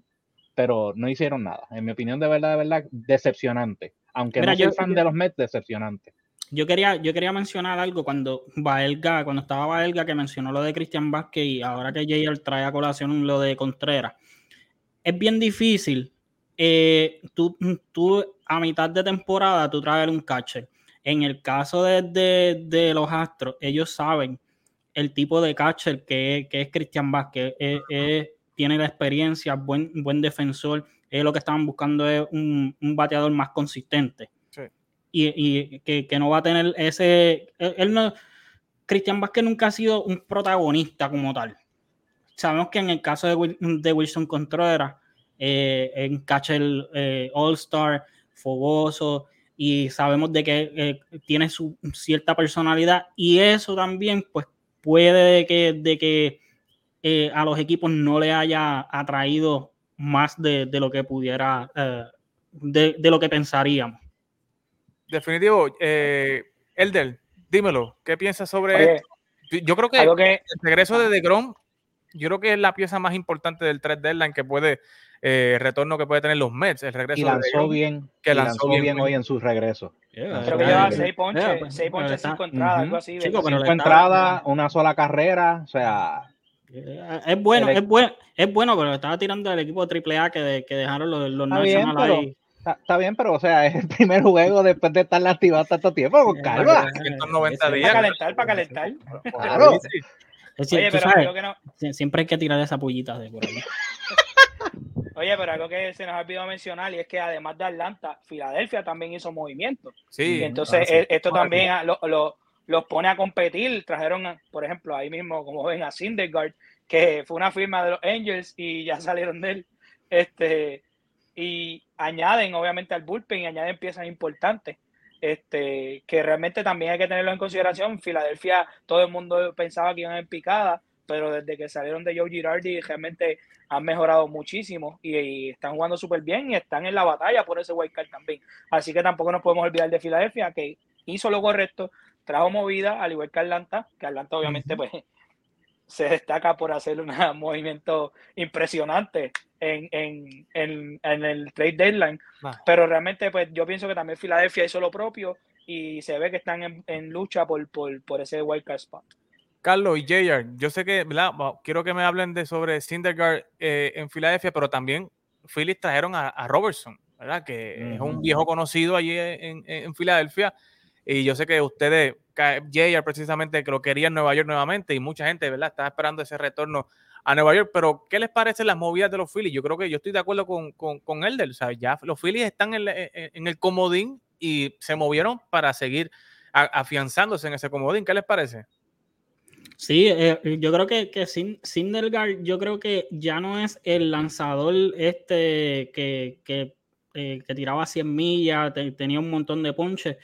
pero no hicieron nada. En mi opinión, de verdad, de verdad, decepcionante. Aunque no soy fan de los Mets, decepcionante.
Yo quería, yo quería mencionar algo cuando Baelga, cuando estaba Baelga, que mencionó lo de Cristian Vázquez y ahora que JR trae a colación lo de Contreras. Es bien difícil eh, tú, tú a mitad de temporada tú traes un catcher. En el caso de, los Astros, ellos saben el tipo de catcher que, es Cristian Vázquez. tiene la experiencia, buen, buen defensor. lo que estaban buscando es un, bateador más consistente. Y, que, no va a tener ese. Él, no. Cristian Vázquez nunca ha sido un protagonista como tal. Sabemos que en el caso de, de Wilson Contreras, eh, en catcher eh, All-Star, fogoso, y sabemos de que eh, tiene su cierta personalidad, y eso también, pues, puede de que, de que a los equipos no le haya atraído más de, lo que pudiera, de, lo que pensaríamos.
Definitivo. Elder, dímelo, ¿qué piensas sobre esto? Yo creo que, el regreso de DeGrom, yo creo que es la pieza más importante del 3 deadline que puede eh, retorno que puede tener los Mets, el regreso.
Y lanzó bien, que lanzó, bien, hoy en su regreso.
Creo que lleva seis ponches, pues, seis ponches, cinco entradas, algo así.
cinco entradas, una sola carrera, o sea...
Es bueno, es bueno, es bueno, pero estaba tirando el equipo de AAA que, que dejaron los, los
Nacional ahí. Está, bien, pero o sea, es el primer juego después de estar activado tanto tiempo, con calma.
190 días.
Para calentar, para calentar. Claro.
Oye, pero sabes, que no... siempre hay que tirar esa pullita de por ahí.
Oye, pero algo que se nos ha olvidado mencionar y es que además de Atlanta, Filadelfia también hizo movimiento.
Sí.
entonces e, esto también los pone a competir. Trajeron, por ejemplo, ahí mismo, como ven, a Syndergaard, que fue una firma de los Angels y ya salieron de él. Este, y añaden obviamente al bullpen y añaden piezas importantes. Este, que realmente también hay que tenerlo en consideración. Filadelfia, todo el mundo pensaba que iban en picada, pero desde que salieron de Joe Girardi realmente han mejorado muchísimo y, están jugando súper bien y están en la batalla por ese wild card también. Así que tampoco nos podemos olvidar de Filadelfia, que hizo lo correcto, trajo movida, al igual que Atlanta, que Atlanta obviamente pues se destaca por hacer un movimiento impresionante en, en, en, en el trade deadline. Pero realmente, pues yo pienso que también Filadelfia hizo lo propio y se ve que están en, lucha por, por, por ese wildcard spot.
Carlos y JR, yo sé que, ¿verdad? quiero que me hablen de sobre Syndergaard eh, en Filadelfia, pero también Phillies trajeron a, Robertson, ¿verdad? Que es un viejo conocido allí en, en Filadelfia. Y yo sé que ustedes Jayer precisamente que lo quería en Nueva York nuevamente y mucha gente, ¿verdad? Estaba esperando ese retorno a Nueva York, pero ¿qué les parecen las movidas de los Phillies? Yo creo que yo estoy de acuerdo con, con, con Elder, o sea, ya los Phillies están en, en, el comodín y se movieron para seguir afianzándose en ese comodín. ¿Qué les parece?
Sí, eh, yo creo que, que Sindergaard, yo creo que ya no es el lanzador este que, que, eh, que tiraba 100 millas, tenía un montón de ponches.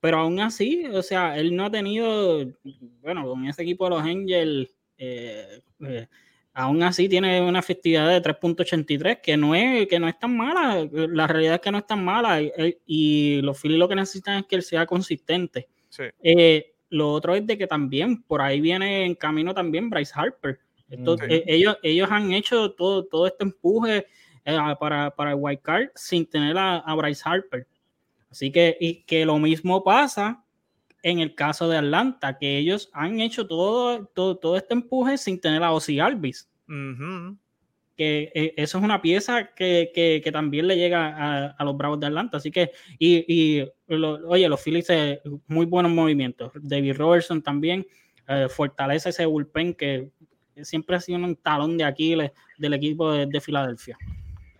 Pero aún así, o sea, él no ha tenido, bueno, con ese equipo de los Angels, eh, eh, aún así tiene una efectividad de 3.83, que no es que no es tan mala. La realidad es que no es tan mala. Y, los Phillies lo que necesitan es que él sea consistente. Eh, lo otro es de que también por ahí viene en camino también Bryce Harper. ellos, ellos han hecho todo, todo este empuje para, para el White Card sin tener a Bryce Harper. Así que, y que lo mismo pasa en el caso de Atlanta, que ellos han hecho todo, todo, este empuje sin tener a Ozzy Alvis. Que eh, eso es una pieza que, también le llega a, los Bravos de Atlanta. Así que, y, oye, los Phillies, eh, muy buenos movimientos. David Robertson también eh, fortalece ese bullpen que siempre ha sido un talón de Aquiles del equipo de, Filadelfia.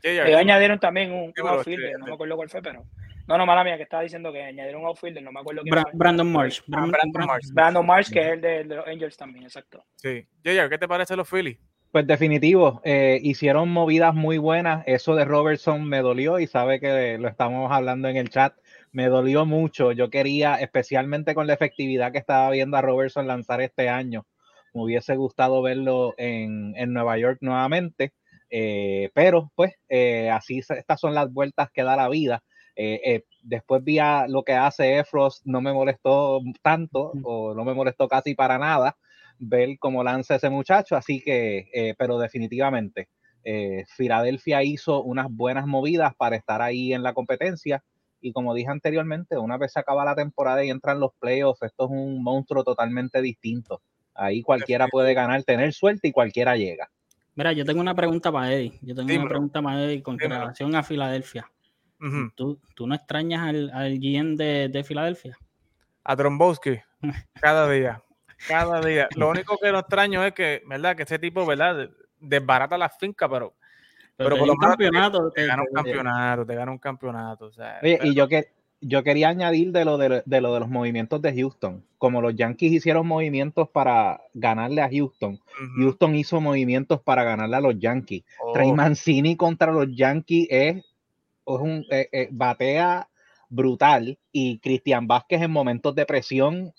Le añadieron también un, un outfielder, no me acuerdo cuál fue, pero no, no, mala mía, que estaba diciendo que añadieron un outfielder, no me acuerdo quién
Brandon Marsh.
Ah, Brandon, Marsh. Brandon Marsh, que es el de, los Angels también, exacto.
Sí. J.R., ¿qué te parece los Phillies?
Pues definitivo, eh, hicieron movidas muy buenas. Eso de Robertson me dolió y sabe que lo estamos hablando en el chat. Me dolió mucho. Yo quería, especialmente con la efectividad que estaba viendo a Robertson lanzar este año, me hubiese gustado verlo en, en Nueva York nuevamente. Eh, pero pues eh, así estas son las vueltas que da la vida. Después vi lo que hace Efros, no me molestó tanto o no me molestó casi para nada ver cómo lanza ese muchacho, así que, eh, pero definitivamente, Filadelfia hizo unas buenas movidas para estar ahí en la competencia y como dije anteriormente, una vez se acaba la temporada y entran los playoffs, esto es un monstruo totalmente distinto. Ahí cualquiera puede ganar, tener suerte y cualquiera llega.
Mira, yo tengo una pregunta para Eddie. Yo tengo una pregunta para Eddie con relación a Filadelfia. ¿Tú, no extrañas al, al GM de, Filadelfia?
A Trombowski, cada día, cada día. Lo único que no extraño es que, ¿verdad? Que ese tipo, ¿verdad? Desbarata las fincas, pero,
pero, por lo campeonato,
te, gana un campeonato, te gana un campeonato.
Oye, y yo que yo quería añadir de lo de, lo de los movimientos de Houston. Como los Yankees hicieron movimientos para ganarle a Houston, Houston hizo movimientos para ganarle a los Yankees. Oh. Mancini contra los Yankees es es un eh, eh, batea brutal y Cristian Vázquez en momentos de presión,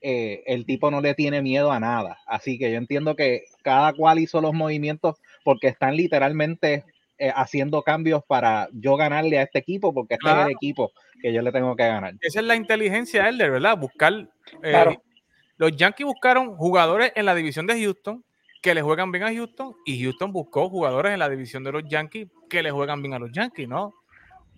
eh, el tipo no le tiene miedo a nada. Así que yo entiendo que cada cual hizo los movimientos porque están literalmente haciendo cambios para yo ganarle a este equipo porque este es el equipo que yo le tengo que ganar.
Esa es la inteligencia de de ¿verdad? Buscar. Los Yankees buscaron jugadores en la división de Houston que le juegan bien a Houston y Houston buscó jugadores en la división de los Yankees que le juegan bien a los Yankees, ¿no?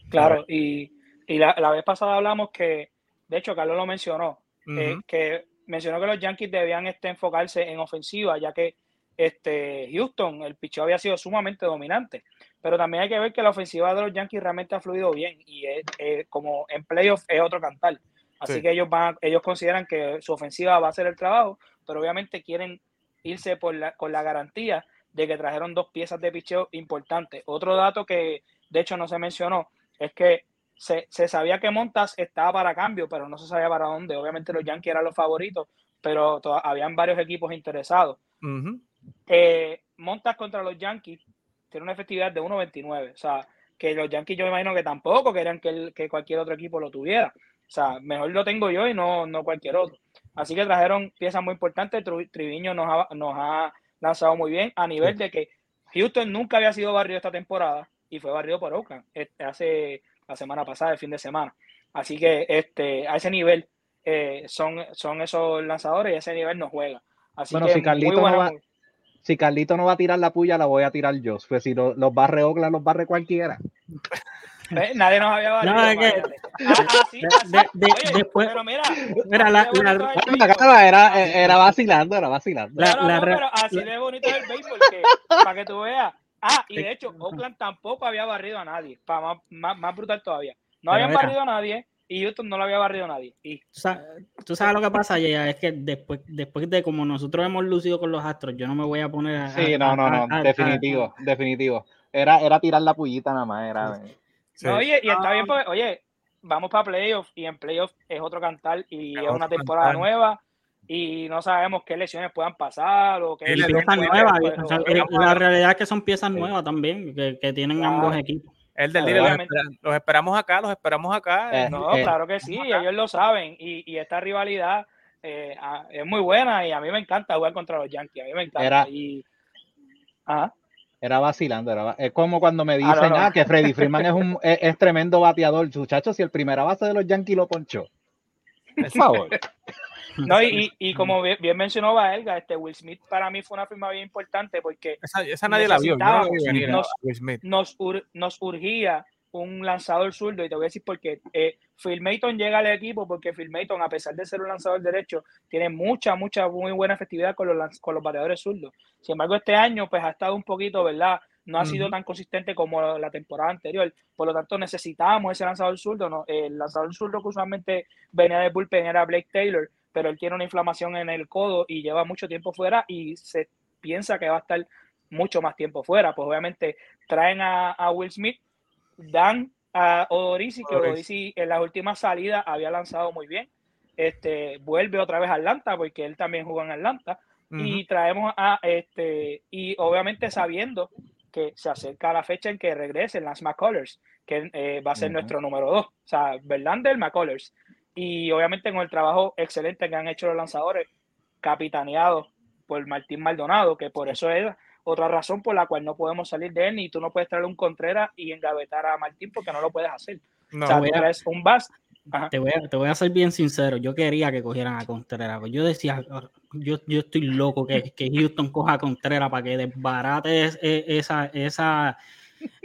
Claro, y, la, vez pasada hablamos que, de hecho, Carlos lo mencionó, eh, que mencionó que los Yankees debían este, enfocarse en ofensiva, ya que este, Houston, el picheo había sido sumamente dominante. Pero también hay que ver que la ofensiva de los Yankees realmente ha fluido bien y es, como en playoff es otro cantar. Así que ellos van, ellos consideran que su ofensiva va a hacer el trabajo, pero obviamente quieren irse por la, con la garantía de que trajeron dos piezas de picheo importantes. Otro dato que de hecho no se mencionó es que se, sabía que Montas estaba para cambio, pero no se sabía para dónde. Obviamente los Yankees eran los favoritos, pero habían varios equipos interesados. Eh, Montas contra los Yankees tiene una efectividad de 1.29, o sea, que los Yankees yo me imagino que tampoco querían que, que cualquier otro equipo lo tuviera. O sea, mejor lo tengo yo y no, no cualquier otro. Así que trajeron piezas muy importantes. Triviño nos ha, nos ha lanzado muy bien a nivel de que Houston nunca había sido barrido esta temporada y fue barrido por Oakland este, hace la semana pasada, el fin de semana. Así que este, a ese nivel eh, son, son esos lanzadores y a ese nivel no juega. Así
bueno, si Carlito, no va, si Carlito no va a tirar la puya, la voy a tirar yo. Pues si los barre Oakland, los barre cualquiera.
Nadie nos había barrido. No, es que,
después, pero mira, mira la,
la, era, era vacilando, era vacilando.
La, pero así de bonito es el béisbol, para que tú veas. Ah, y de hecho, Oakland tampoco había barrido a nadie, para más, más, brutal todavía. No habían barrido a nadie y Houston no lo había barrido a nadie. Y...
Tú sabes lo que pasa, ya es que después, después de como nosotros hemos lucido con los Astros, yo no me voy a poner a.
Sí, no, no, no, definitivo, definitivo. Era, era tirar la pullita nada más, era.
oye, y está bien, porque, oye, vamos para playoffs y en playoffs es otro cantar y es una temporada nueva y no sabemos qué lesiones puedan pasar o qué
piezas nuevas. la realidad es que son piezas nuevas también que, que tienen ambos equipos.
El del día los, esperamos acá, los esperamos acá.
Eh, no, eh, claro que sí, ellos lo saben y, y esta rivalidad eh, es muy buena y a mí me encanta jugar contra los Yankees, a mí me encanta.
Era,
y,
era vacilando, era, es como cuando me ah, dicen ah, que Freddy Freeman es un es, tremendo bateador, muchachos, si el primera base de los Yankees lo ponchó. Por favor.
No, y, y, como bien, mencionó Baelga, este Will Smith para mí fue una firma bien importante porque
esa, nadie la vio.
nos, nos, urgía un lanzador zurdo y te voy a decir por qué. Eh, Phil Mayton llega al equipo porque Phil Mayton, a pesar de ser un lanzador derecho, tiene mucha, mucha, muy buena efectividad con los, con los bateadores zurdos. Sin embargo, este año pues ha estado un poquito, ¿verdad? no ha sido tan consistente como la temporada anterior. Por lo tanto, necesitábamos ese lanzador zurdo. ¿no? El lanzador zurdo que usualmente venía de bullpen era Blake Taylor, pero él tiene una inflamación en el codo y lleva mucho tiempo fuera y se piensa que va a estar mucho más tiempo fuera. Pues obviamente traen a, Will Smith, dan a Odorisi, que Odorisi en la última salida había lanzado muy bien. Este, vuelve otra vez a Atlanta porque él también jugó en Atlanta. Y traemos a este, y obviamente sabiendo que se acerca la fecha en que regrese Lance McCullers, que eh, va a ser nuestro número dos. O sea, Verlander, McCullers y obviamente con el trabajo excelente que han hecho los lanzadores, capitaneados por Martín Maldonado, que por eso es otra razón por la cual no podemos salir de él, ni tú no puedes traer un Contreras y engavetar a Martín porque no lo puedes hacer. o sea, tú un bust.
Te voy, a, te voy, a, ser bien sincero, yo quería que cogieran a Contreras, yo decía, yo, yo estoy loco que, que Houston coja a Contreras para que desbarate esa, esa,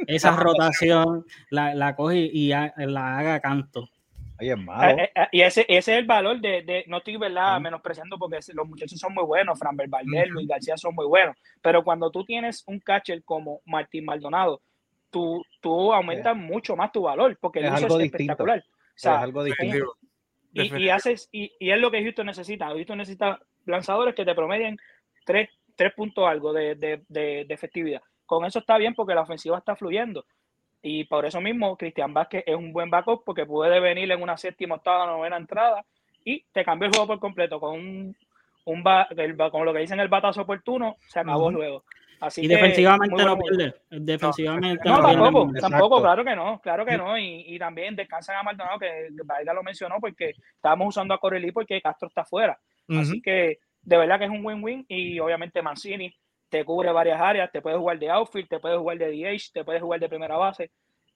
esa rotación, la, la coge y la haga canto
eh, eh,
eh, y ese, ese, es el valor de, de no estoy ¿verdad? menospreciando porque los muchachos son muy buenos, Fran Valdez, Luis García son muy buenos, pero cuando tú tienes un catcher como Martín Maldonado, tú, tú aumentas mucho más tu valor porque
es algo espectacular.
es algo distinto. Y, y, haces, y, y, es lo que Houston necesita. Houston necesita lanzadores que te promedien tres, tres puntos algo de, de, de, de efectividad. Con eso está bien porque la ofensiva está fluyendo y por eso mismo, Cristian Vázquez es un buen backup porque puede venir en una séptima, octava, novena entrada y te cambió el juego por completo con un, un con lo que dicen el batazo oportuno, se acabó luego. Así
y defensivamente no pierde. Defensivamente
no, tampoco, tampoco, claro que no, claro que no. Y, y también descansan a Maldonado, que Valga lo mencionó, porque estábamos usando a Corelli porque Castro está afuera. Así que de verdad que es un win-win. Y obviamente Mancini te cubre varias áreas, te puedes jugar de outfield, te puedes jugar de DH, te puedes jugar de primera base.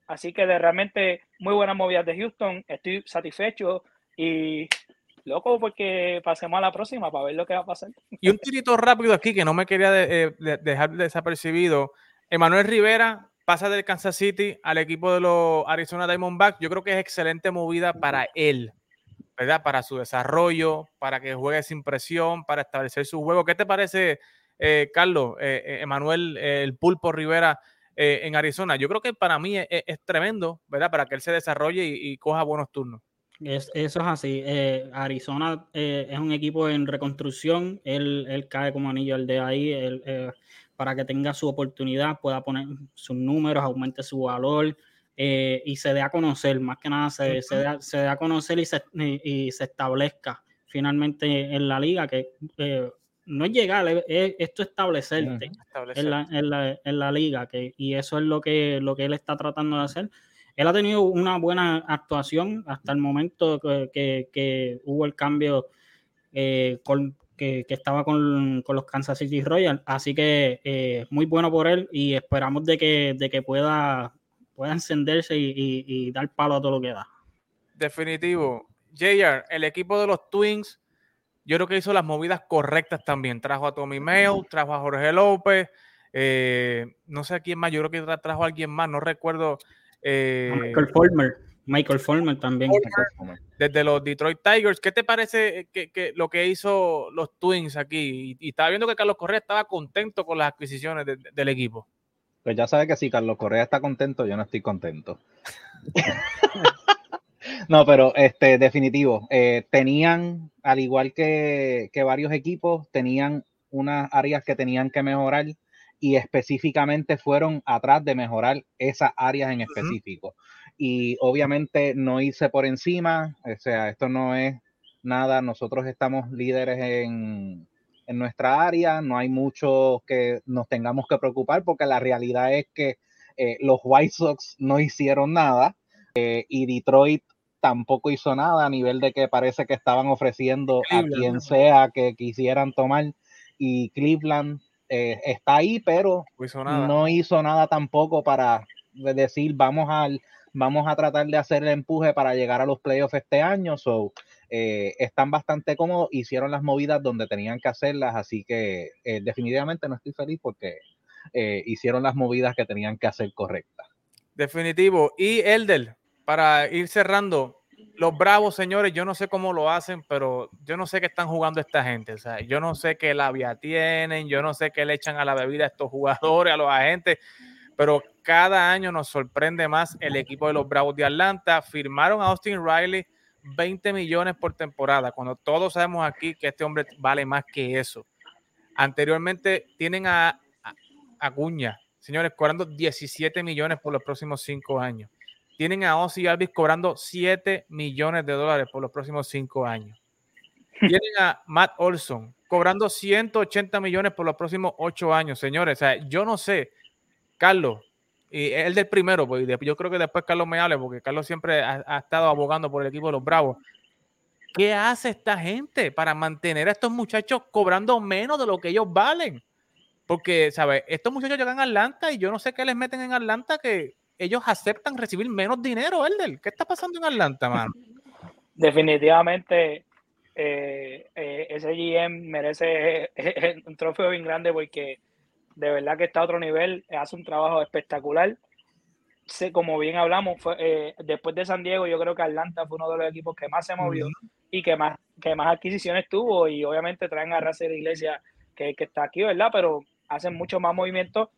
Así que de realmente muy buenas movidas de Houston, estoy satisfecho y loco porque pasemos a la próxima para ver lo que va a pasar.
Y un tirito rápido aquí que no me quería eh, dejar desapercibido. Emanuel Rivera pasa del Kansas City al equipo de los Arizona Diamondbacks. Yo creo que es excelente movida para él, ¿verdad? Para su desarrollo, para que juegue sin presión, para establecer su juego. ¿Qué te parece eh, Carlos, eh, eh, Emanuel, el Pulpo Rivera en Arizona. Yo creo que para mí es, tremendo, ¿verdad? Para que él se desarrolle y, coja buenos turnos.
Es, eso es así. Arizona es un equipo en reconstrucción. Él, cae como anillo al de ahí. para que tenga su oportunidad, pueda poner sus números, aumente su valor y se dé a conocer. Más que nada, se, se, dé, a conocer y se, y se establezca finalmente en la liga, que no es llegar, es, esto establecerte en, la, en, la, en, la, liga, que, y eso es lo que, lo que él está tratando de hacer. Él ha tenido una buena actuación hasta el momento que, que, hubo el cambio eh, con, que, estaba con, con, los Kansas City Royals, así que eh, muy bueno por él y esperamos de que, de que pueda, pueda encenderse y, y, y dar palo a todo lo que da.
Definitivo. JR, el equipo de los Twins yo creo que hizo las movidas correctas también. Trajo a Tommy Mail, trajo a Jorge López, eh, no sé a quién más, yo creo que trajo a alguien más, no recuerdo.
Eh, Michael Fulmer, Michael Fulmer también.
desde los Detroit Tigers, ¿qué te parece que, lo que hizo los Twins aquí? Y, estaba viendo que Carlos Correa estaba contento con las adquisiciones del equipo.
Pues ya sabe que si Carlos Correa está contento, yo no estoy contento. No, pero este, definitivo. Eh, tenían, al igual que, varios equipos, tenían unas áreas que tenían que mejorar y específicamente fueron atrás de mejorar esas áreas en específico. Y obviamente no hice por encima, o sea, esto no es nada, nosotros estamos líderes en, nuestra área, no hay mucho que nos tengamos que preocupar porque la realidad es que eh, los White Sox no hicieron nada eh, y Detroit tampoco hizo nada a nivel de que parece que estaban ofreciendo a quien sea que quisieran tomar y Cleveland eh, está ahí, pero no hizo, nada tampoco para decir vamos a, vamos a tratar de hacer el empuje para llegar a los playoffs este año. So, eh, están bastante cómodos, hicieron las movidas donde tenían que hacerlas, así que eh, definitivamente no estoy feliz porque hicieron las movidas que tenían que hacer correctas.
Definitivo. Y Elder, para ir cerrando, los Bravos, señores, yo no sé cómo lo hacen, pero yo no sé qué están jugando esta gente. O sea, yo no sé qué labia tienen, yo no sé qué le echan a la bebida a estos jugadores, a los agentes, pero cada año nos sorprende más el equipo de los Bravos de Atlanta. Firmaron a Austin Riley 20 millones por temporada, cuando todos sabemos aquí que este hombre vale más que eso. Anteriormente tienen a, Acuña, señores, cobrando 17 millones por los próximos cinco años tienen a Ozzy Alvis cobrando 7 millones de dólares por los próximos 5 años. Tienen a Matt Olson cobrando 180 millones por los próximos 8 años, señores. O sea, yo no sé, Carlos, y el del primero, pues yo creo que después Carlos me hable, porque Carlos siempre ha, ha, estado abogando por el equipo de los Bravos. ¿Qué hace esta gente para mantener a estos muchachos cobrando menos de lo que ellos valen? Porque, ¿sabes? Estos muchachos llegan a Atlanta y yo no sé qué les meten en Atlanta que ellos aceptan recibir menos dinero, Elder. ¿Qué está pasando en Atlanta, man?
Definitivamente eh, eh, ese GM merece eh, un trofeo bien grande porque de verdad que está a otro nivel, hace un trabajo espectacular. Como bien hablamos, fue, después de San Diego, yo creo que Atlanta fue uno de los equipos que más se movió y que más, que más adquisiciones tuvo. Y obviamente traen a Racer Iglesia, que, que está aquí, ¿verdad? Pero hacen mucho más movimientos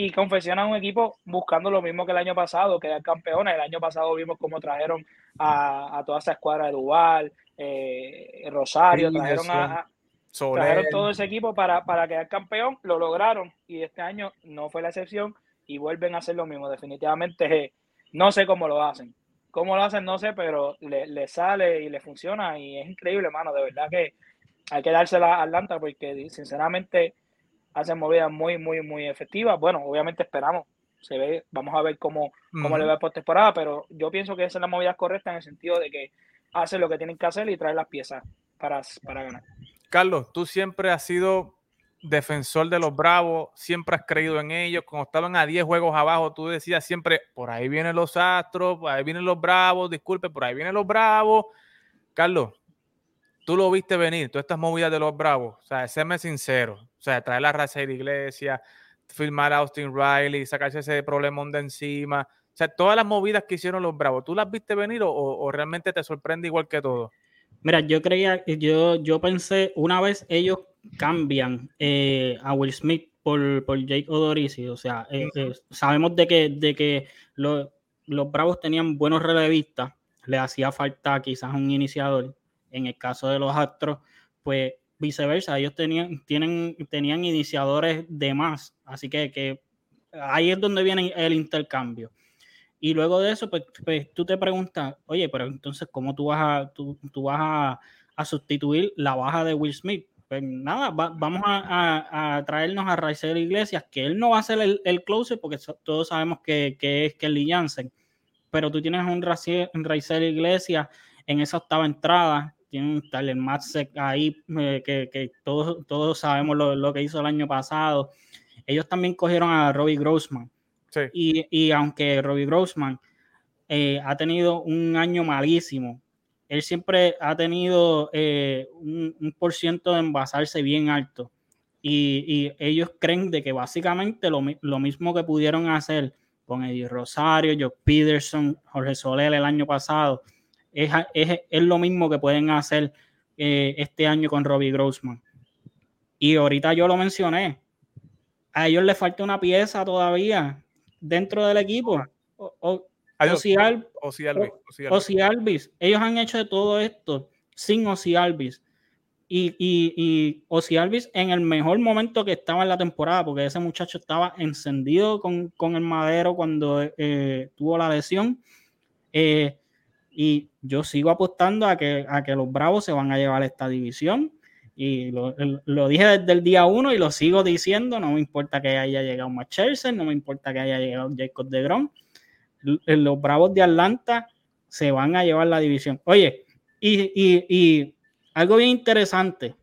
y confeccionan un equipo buscando lo mismo que el año pasado, que campeones. El año pasado vimos cómo trajeron a, toda esa escuadra de Duval, eh, Rosario, trajeron a, trajeron todo ese equipo para, para quedar campeón, lo lograron y este año no fue la excepción y vuelven a hacer lo mismo. Definitivamente no sé cómo lo hacen. Cómo lo hacen, no sé, pero le, sale y le funciona y es increíble, hermano. De verdad que hay que dársela a Atlanta porque, sinceramente, hacen movidas muy, muy, muy efectivas. Bueno, obviamente esperamos, se ve, vamos a ver cómo, cómo le va por temporada, pero yo pienso que esa es la movida correcta en el sentido de que hacen lo que tienen que hacer y traen las piezas para, para ganar.
Carlos, tú siempre has sido defensor de los Bravos, siempre has creído en ellos. Cuando estaban a 10 juegos abajo, tú decías siempre, por ahí vienen los Astros, por ahí vienen los Bravos, disculpe, por ahí vienen los Bravos. Carlos, tú lo viste venir, todas estas movidas de los Bravos, o sea, séme sincero, o sea, traer la raza de la iglesia, firmar a Austin Riley, sacarse ese problemón de encima, o sea, todas las movidas que hicieron los Bravos, ¿tú las viste venir o, realmente te sorprende igual que todo?
Mira, yo creía, yo, yo pensé, una vez ellos cambian eh, a Will Smith por, por Jake Odorizzi, o sea, eh, eh, sabemos de que, de que los Bravos tenían buenos relevistas, le hacía falta quizás un iniciador, en el caso de los Astros, pues viceversa, ellos tenían, tienen, tenían iniciadores de más, así que, que ahí es donde viene el intercambio. Y luego de eso, pues, pues tú te preguntas, oye, pero entonces, ¿cómo tú vas a, tú, tú vas a, a, sustituir la baja de Will Smith? pues nada, vamos a, traernos a Raizel Iglesias, que él no va a ser el, el closer porque todos sabemos que, es Kelly Jansen, pero tú tienes un Raizel Iglesias en esa octava entrada, tiene un Tyler Matzek ahí, eh, que, todos, todos sabemos lo, que hizo el año pasado. Ellos también cogieron a Robbie Grossman. Y, aunque Robbie Grossman eh, ha tenido un año malísimo, él siempre ha tenido eh, un, un, por ciento de envasarse bien alto. Y, ellos creen de que básicamente lo, mismo que pudieron hacer con Eddie Rosario, Joe Peterson, Jorge Soler el año pasado, es, lo mismo que pueden hacer eh, este año con Robbie Grossman. Y ahorita yo lo mencioné, a ellos les falta una pieza todavía dentro del equipo. O, Osi Alvis. Ellos han hecho de todo esto sin Osi Alvis. Y, y, y Osi Alvis en el mejor momento que estaba en la temporada, porque ese muchacho estaba encendido con, el madero cuando eh, tuvo la lesión. Eh, y yo sigo apostando a que, a que los Bravos se van a llevar esta división. Y lo, dije desde el día uno y lo sigo diciendo. No me importa que haya llegado Matt no me importa que haya llegado Jacob de Grom los Bravos de Atlanta se van a llevar la división. Oye, y, algo bien interesante.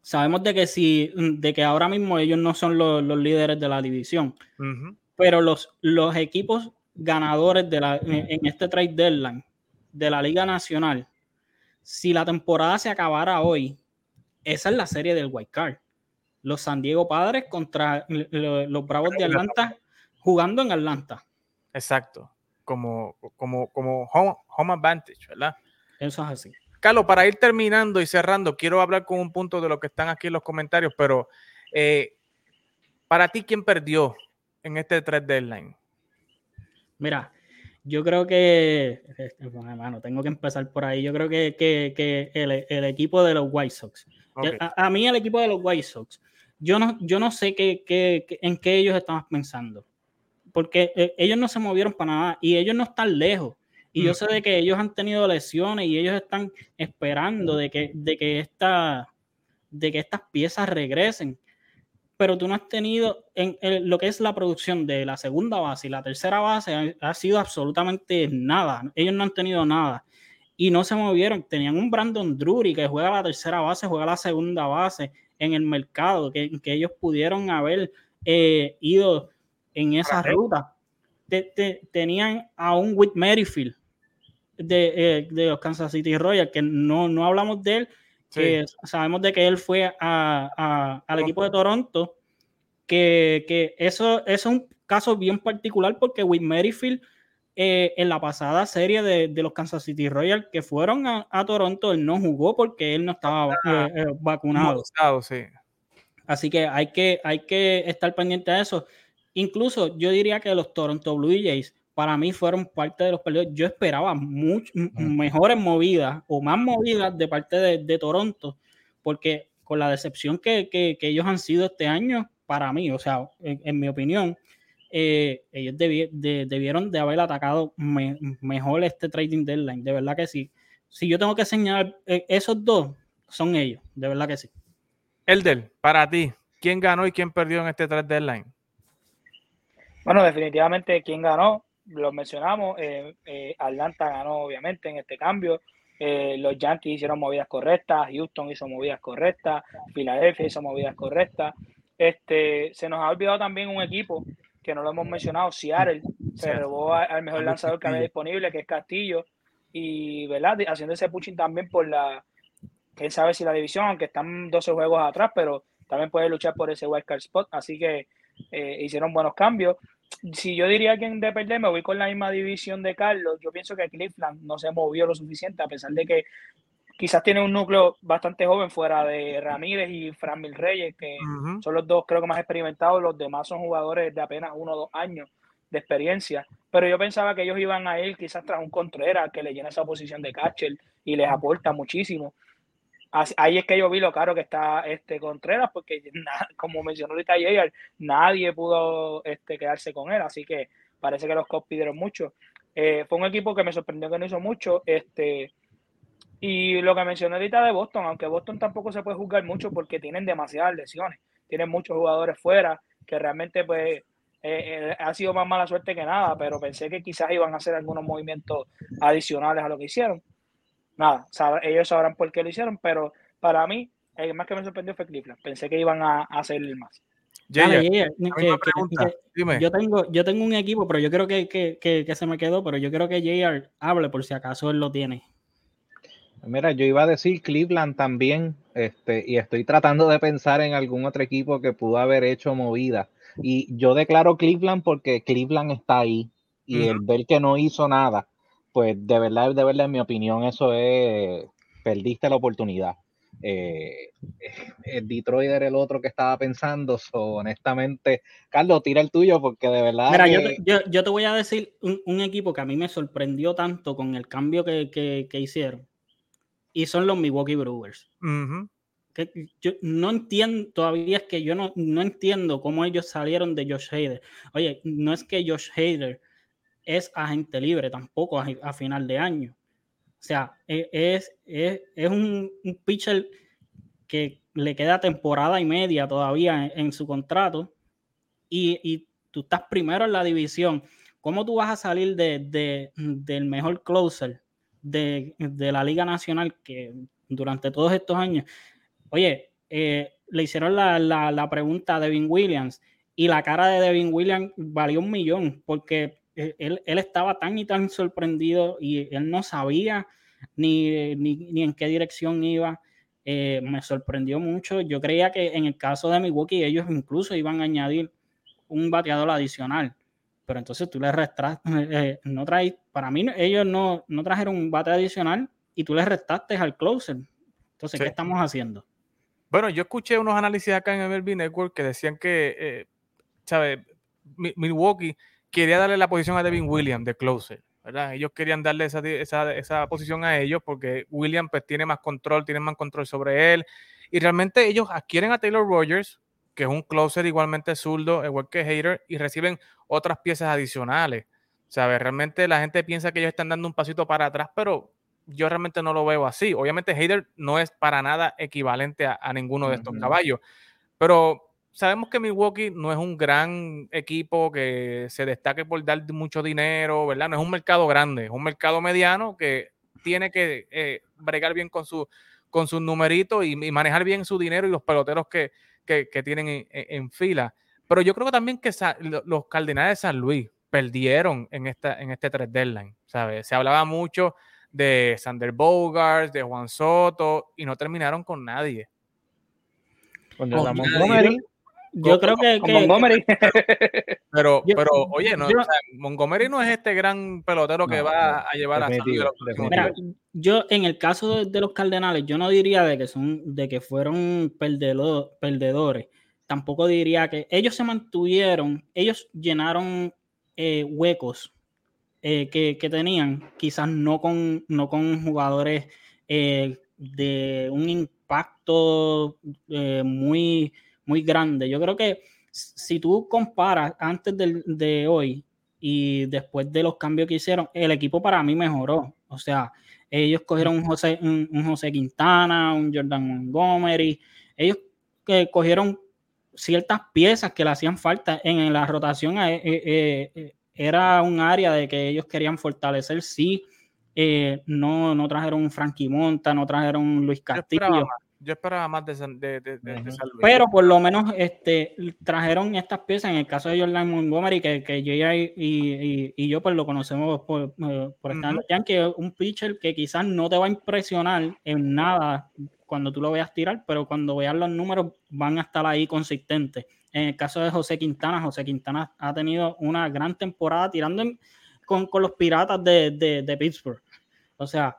Sabemos de que si, de que ahora mismo ellos no son los, líderes de la división, pero los, los equipos ganadores de la, en, este trade deadline de la Liga Nacional, si la temporada se acabara hoy, esa es la serie del White Card. Los San Diego Padres contra los Bravos de Atlanta jugando en Atlanta.
Exacto, como, como, como home, advantage, ¿verdad?
Eso es así.
Carlos, para ir terminando y cerrando, quiero hablar con un punto de lo que están aquí en los comentarios, pero eh, para ti, ¿quién perdió en este trade deadline?
Mira, yo creo que, este, hermano, tengo que empezar por ahí. Yo creo que, el, equipo de los White Sox, a, mí el equipo de los White Sox, yo no, yo no sé qué, en qué ellos estaban pensando porque eh, ellos no se movieron para nada y ellos no están lejos. Y yo sé de que ellos han tenido lesiones y ellos están esperando de que, de que, esta, de que estas piezas regresen. Pero tú no has tenido en, lo que es la producción de la segunda base y la tercera base, ha, sido absolutamente nada. Ellos no han tenido nada y no se movieron. Tenían un Brandon Drury que juega la tercera base, juega la segunda base en el mercado, que, que ellos pudieron haber eh, ido en esa ruta. tenían a un Whit Merrifield de, de, los Kansas City Royals, que no, no hablamos de él, que sabemos de que él fue a, al equipo de Toronto, que, que eso, es un caso bien particular porque Whit Merrifield eh, en la pasada serie de, de, los Kansas City Royals que fueron a, a, Toronto, él no jugó porque él no estaba eh, eh, vacunado. Así que hay, que hay que estar pendiente de eso. Incluso yo diría que los Toronto Blue Jays para mí fueron parte de los perdidos. Yo esperaba mucho, mejores movidas o más movidas de parte de, Toronto, porque con la decepción que, ellos han sido este año, para mí, o sea, en, mi opinión, eh, ellos debieron de haber atacado mejor este trading deadline. De verdad que sí. Si yo tengo que señalar eh, esos dos, son ellos. De verdad que sí.
Elder, para ti, ¿quién ganó y quién perdió en este trade deadline?
Bueno, definitivamente, ¿quién ganó? Lo mencionamos. Eh, eh, Atlanta ganó, obviamente, en este cambio. Eh, los Yankees hicieron movidas correctas, Houston hizo movidas correctas, Philadelphia hizo movidas correctas. Este, se nos ha olvidado también un equipo que no lo hemos mencionado, Seattle, se robó al mejor lanzador que había disponible, que es Castillo, y ¿verdad? haciendo ese pushing también por la, quién sabe si la división, aunque están 12 juegos atrás, pero también puede luchar por ese wildcard spot, así que hicieron buenos cambios si yo diría que de perder, me voy con la misma división de Carlos. Yo pienso que Cleveland no se movió lo suficiente, a pesar de que quizás tiene un núcleo bastante joven fuera de Ramírez y Fran Mil Reyes, que son los dos creo que más experimentados. Los demás son jugadores de apenas uno o dos años de experiencia. Pero yo pensaba que ellos iban a ir quizás tras un Contreras que le llena esa posición de catcher y les aporta muchísimo ahí es que yo vi lo caro que está este Contreras, porque como mencionó ahorita ayer, nadie pudo este, quedarse con él, así que parece que los Cops pidieron mucho. Eh, fue un equipo que me sorprendió que no hizo mucho. Este, Y lo que mencioné ahorita de Boston, aunque Boston tampoco se puede juzgar mucho porque tienen demasiadas lesiones, tienen muchos jugadores fuera que realmente pues eh, eh, ha sido más mala suerte que nada, pero pensé que quizás iban a hacer algunos movimientos adicionales a lo que hicieron. Nada, ellos sabrán por qué lo hicieron, pero para mí, el más que me sorprendió fue Cleveland. Pensé que iban a, hacer más.
yo tengo, yo tengo un equipo, pero yo creo que, que, que, se me quedó, pero yo creo que JR hable por si acaso él lo tiene.
Mira, yo iba a decir Cleveland también, este, y estoy tratando de pensar en algún otro equipo que pudo haber hecho movida. Y yo declaro Cleveland porque Cleveland está ahí. Y el ver que no hizo nada, pues de verdad, de verdad, en mi opinión, eso es, perdiste la oportunidad. Eh, el Detroit era el otro que estaba pensando, honestamente, Carlos, tira el tuyo porque de verdad...
Mira, yo, te, voy a decir un, equipo que a mí me sorprendió tanto con el cambio que, hicieron, y son los Milwaukee Brewers yo no entiendo, todavía es que yo no, no entiendo cómo ellos salieron de Josh Hader. Oye, no es que Josh Hader es agente libre tampoco a, final de año. O sea, e, es, es, es un, pitcher que le queda temporada y media todavía en, su contrato y, y, tú estás primero en la división. ¿Cómo tú vas a salir de, de, del mejor closer de, de la Liga Nacional que durante todos estos años Oye, eh, le hicieron la, pregunta a Devin Williams y la cara de Devin Williams valió un millón porque eh, él, estaba tan y tan sorprendido y él no sabía ni, ni, en qué dirección iba. Eh, me sorprendió mucho. Yo creía que en el caso de Milwaukee ellos incluso iban a añadir un bateador adicional. Pero entonces tú le restras, no traes, para mí ellos no, no trajeron un bate adicional y tú le restaste al closer. Entonces, ¿qué estamos haciendo?
Bueno, yo escuché unos análisis acá en MLB Network que decían que, eh, ¿sabes? Milwaukee quería darle la posición a Devin Williams de closer, ¿verdad? Ellos querían darle esa, esa, esa, posición a ellos porque Williams pues tiene más control, tiene más control sobre él y realmente ellos adquieren a Taylor Rogers, que es un closer igualmente zurdo, igual que Hater, y reciben otras piezas adicionales. ¿Sabes? Realmente la gente piensa que ellos están dando un pasito para atrás, pero yo realmente no lo veo así. Obviamente, Hader no es para nada equivalente a, ninguno de estos caballos, pero sabemos que Milwaukee no es un gran equipo que se destaque por dar mucho dinero, ¿verdad? No es un mercado grande, es un mercado mediano que tiene que eh, bregar bien con su con sus numeritos y, manejar bien su dinero y los peloteros que, tienen en, fila. Pero yo creo también que los Cardenales de San Luis perdieron en, esta, en este 3 deadline, ¿sabes? Se hablaba mucho de Sander Bogart, de Juan Soto, y no terminaron con nadie.
Con Montgomery. Yo creo que,
Montgomery. Pero, pero oye, no, Montgomery no es este gran pelotero que va a llevar a
Mira, yo en el caso de, los Cardenales, yo no diría de que son, de que fueron perdedores. Tampoco diría que ellos se mantuvieron, ellos llenaron eh, huecos eh, que, tenían, quizás no con, no con jugadores eh, de un impacto eh, muy, muy grande. Yo creo que si tú comparas antes de hoy y después de los cambios que hicieron, el equipo para mí mejoró. O sea, ellos cogieron un José, un, José Quintana, un Jordan Montgomery, ellos que cogieron ciertas piezas que le hacían falta en, la rotación era un área de que ellos querían fortalecer, sí. Eh, no, no trajeron un Frankie Monta, no trajeron un Luis Castillo.
Yo esperaba más, de, de,
Pero por lo menos este, trajeron estas piezas, en el caso de Jordan Montgomery, que, que yo y, y, yo pues lo conocemos por, eh, por estar uh que un pitcher que quizás no te va a impresionar en nada cuando tú lo veas tirar, pero cuando veas los números van a estar ahí consistentes. En el caso de José Quintana, José Quintana ha tenido una gran temporada tirando con, los piratas de, Pittsburgh. O sea,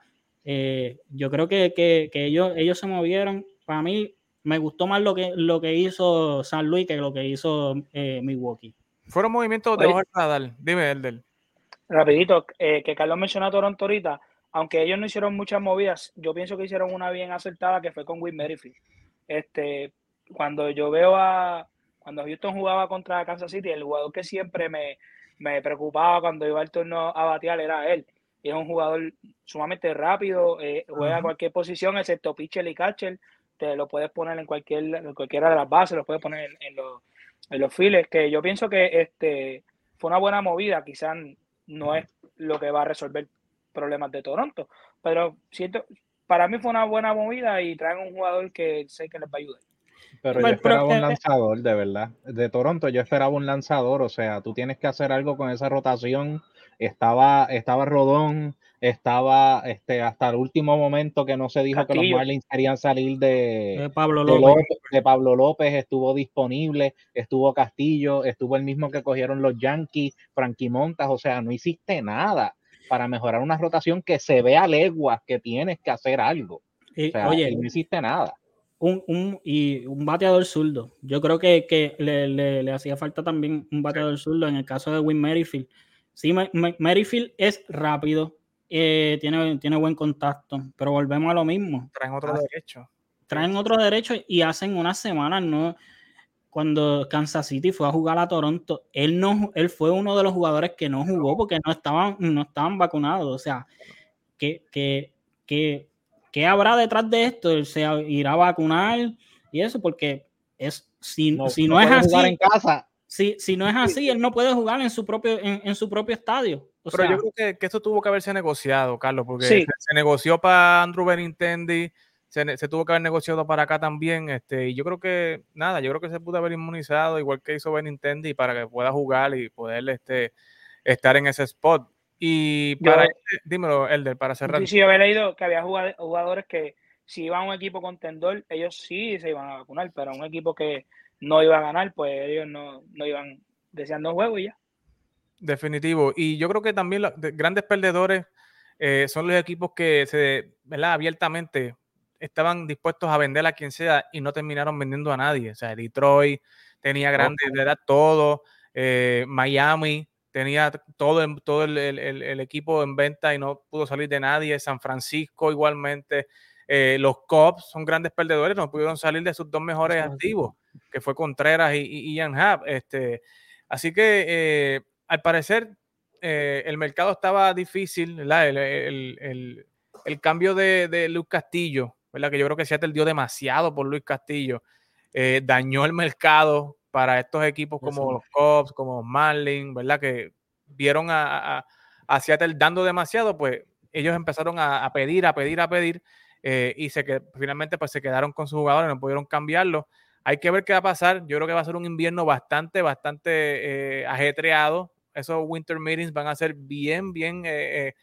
eh, yo creo que, ellos, ellos se movieron. Para mí, me gustó más lo que, lo que hizo San Luis que lo que hizo eh, Milwaukee.
Fueron movimientos de Oye, radar. Dime, Elder.
Rapidito, eh, que Carlos mencionó a Toronto ahorita, aunque ellos no hicieron muchas movidas, yo pienso que hicieron una bien acertada que fue con Will Merrifield. Este, cuando yo veo a, cuando Houston jugaba contra Kansas City, el jugador que siempre me, preocupaba cuando iba al turno a batear era él. Es un jugador sumamente rápido, eh, juega a cualquier posición, excepto pitcher y catcher, te lo puedes poner en, cualquier, en cualquiera de las bases, lo puedes poner en, los, en los files, que yo pienso que este fue una buena movida, quizás no es lo que va a resolver problemas de Toronto, pero siento, para mí fue una buena movida y traen un jugador que sé que les va a ayudar.
Pero yo esperaba un lanzador, de verdad. De Toronto yo esperaba un lanzador, o sea, tú tienes que hacer algo con esa rotación. Estaba, estaba Rodón, estaba este, hasta el último momento que no se dijo que los Marlins querían salir de,
Pablo López.
de, Pablo López, estuvo disponible, estuvo Castillo, estuvo el mismo que cogieron los Yankees, Frankie Montas, o sea, no hiciste nada para mejorar una rotación que se vea a leguas que tienes que hacer algo. oye, no hiciste nada.
Un, un, y un bateador zurdo. Yo creo que, que le, le, hacía falta también un bateador zurdo en el caso de Win Merrifield. Sí, Merrifield es rápido, eh, tiene, tiene buen contacto, pero volvemos a lo mismo.
Traen otro derecho.
Traen otro derecho y hacen unas semanas, ¿no? Cuando Kansas City fue a jugar a Toronto, él no, él fue uno de los jugadores que no jugó porque no estaban, no estaban vacunados. O sea, que, que, que ¿qué habrá detrás de esto? ¿Él se irá a vacunar y eso? Porque es, si no, si no, es así, en casa. Si, si, no es así, él no puede jugar en su propio, en, su propio estadio.
Pero yo creo que, que, esto tuvo que haberse negociado, Carlos, porque se, negoció para Andrew Benintendi, se, se, tuvo que haber negociado para acá también, este, y yo creo que, nada, yo creo que se pudo haber inmunizado, igual que hizo Benintendi, para que pueda jugar y poder este, estar en ese spot. Y para, este, dímelo, Elder, para cerrar.
Sí, sí, había leído que había jugadores que si iban a un equipo contendor, ellos sí se iban a vacunar, pero a un equipo que no iba a ganar, pues ellos no, no iban deseando un juego y ya.
Definitivo. Y yo creo que también los grandes perdedores eh, son los equipos que se, ¿verdad? abiertamente estaban dispuestos a vender a quien sea y no terminaron vendiendo a nadie. O sea, Detroit tenía grandes, de edad todo, eh, Miami tenía todo, todo el, equipo en venta y no pudo salir de nadie. San Francisco igualmente. Eh, los Cubs son grandes perdedores, no pudieron salir de sus dos mejores activos, que fue Contreras y, Ian Happ. Este, así que eh, al parecer eh, el mercado estaba difícil, el, cambio de, de, Luis Castillo, ¿verdad? que yo creo que Seattle dio demasiado por Luis Castillo, dañó el mercado para estos equipos como los Cubs, como Marlins, ¿verdad? Que vieron a, a, Seattle dando demasiado, pues ellos empezaron a, pedir, a pedir, a pedir, eh, y se que finalmente pues se quedaron con sus jugadores, no pudieron cambiarlo. Hay que ver qué va a pasar. Yo creo que va a ser un invierno bastante, bastante eh, ajetreado. Esos winter meetings van a ser bien, bien eh,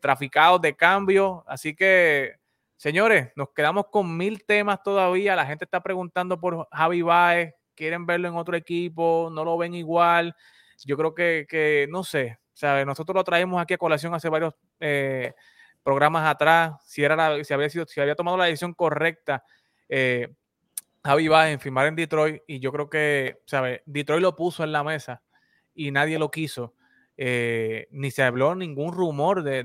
traficados de cambio. Así que, señores, nos quedamos con mil temas todavía. La gente está preguntando por Javi Baez, quieren verlo en otro equipo, no lo ven igual. Yo creo que, no sé, ¿sabe? nosotros lo traemos aquí a colación hace varios eh, programas atrás, si, era si, había sido, si había tomado la decisión correcta. Eh, Javi va en firmar en Detroit y yo creo que, ¿sabe? Detroit lo puso en la mesa y nadie lo quiso. Eh, ni se habló ningún rumor de,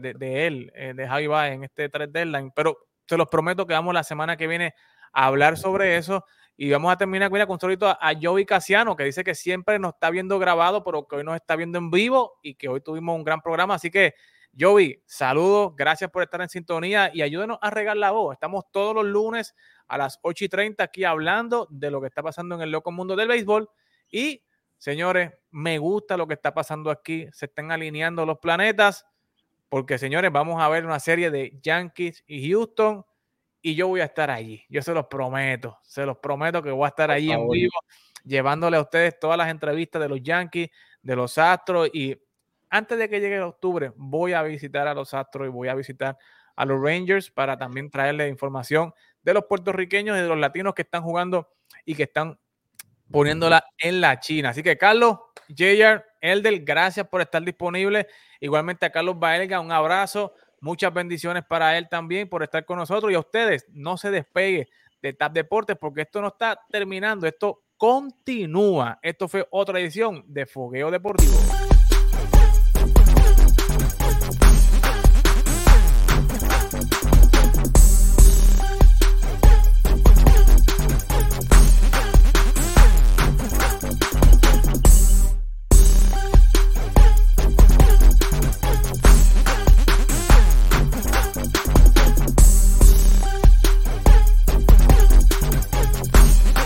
él, de Javi Baez en este 3 deadline, pero se los prometo que vamos la semana que viene a hablar sobre eso. Y vamos a terminar con un solito a, Joey Casiano, que dice que siempre nos está viendo grabado, pero que hoy nos está viendo en vivo y que hoy tuvimos un gran programa. Así que, Joey, saludos, gracias por estar en sintonía y ayúdenos a regar la voz. Estamos todos los lunes a las 8 y 30 aquí hablando de lo que está pasando en el loco mundo del béisbol. Y, señores, me gusta lo que está pasando aquí. Se están alineando los planetas, porque, señores, vamos a ver una serie de Yankees y Houston y yo voy a estar allí. Yo se los prometo, se los prometo que voy a estar allí en vivo, llevándole a ustedes todas las entrevistas de los Yankees, de los Astros y antes de que llegue octubre voy a visitar a los Astros y voy a visitar a los Rangers para también traerles información de los puertorriqueños y de los latinos que están jugando y que están poniéndola en la China. Así que Carlos, JR, Eldel, gracias por estar disponible. Igualmente a Carlos Baelga, un abrazo. Muchas bendiciones para él también por estar con nosotros y a ustedes. No se despegue de TAP Deportes porque esto no está terminando, esto continúa. Esto fue otra edición de Fogueo Deportivo.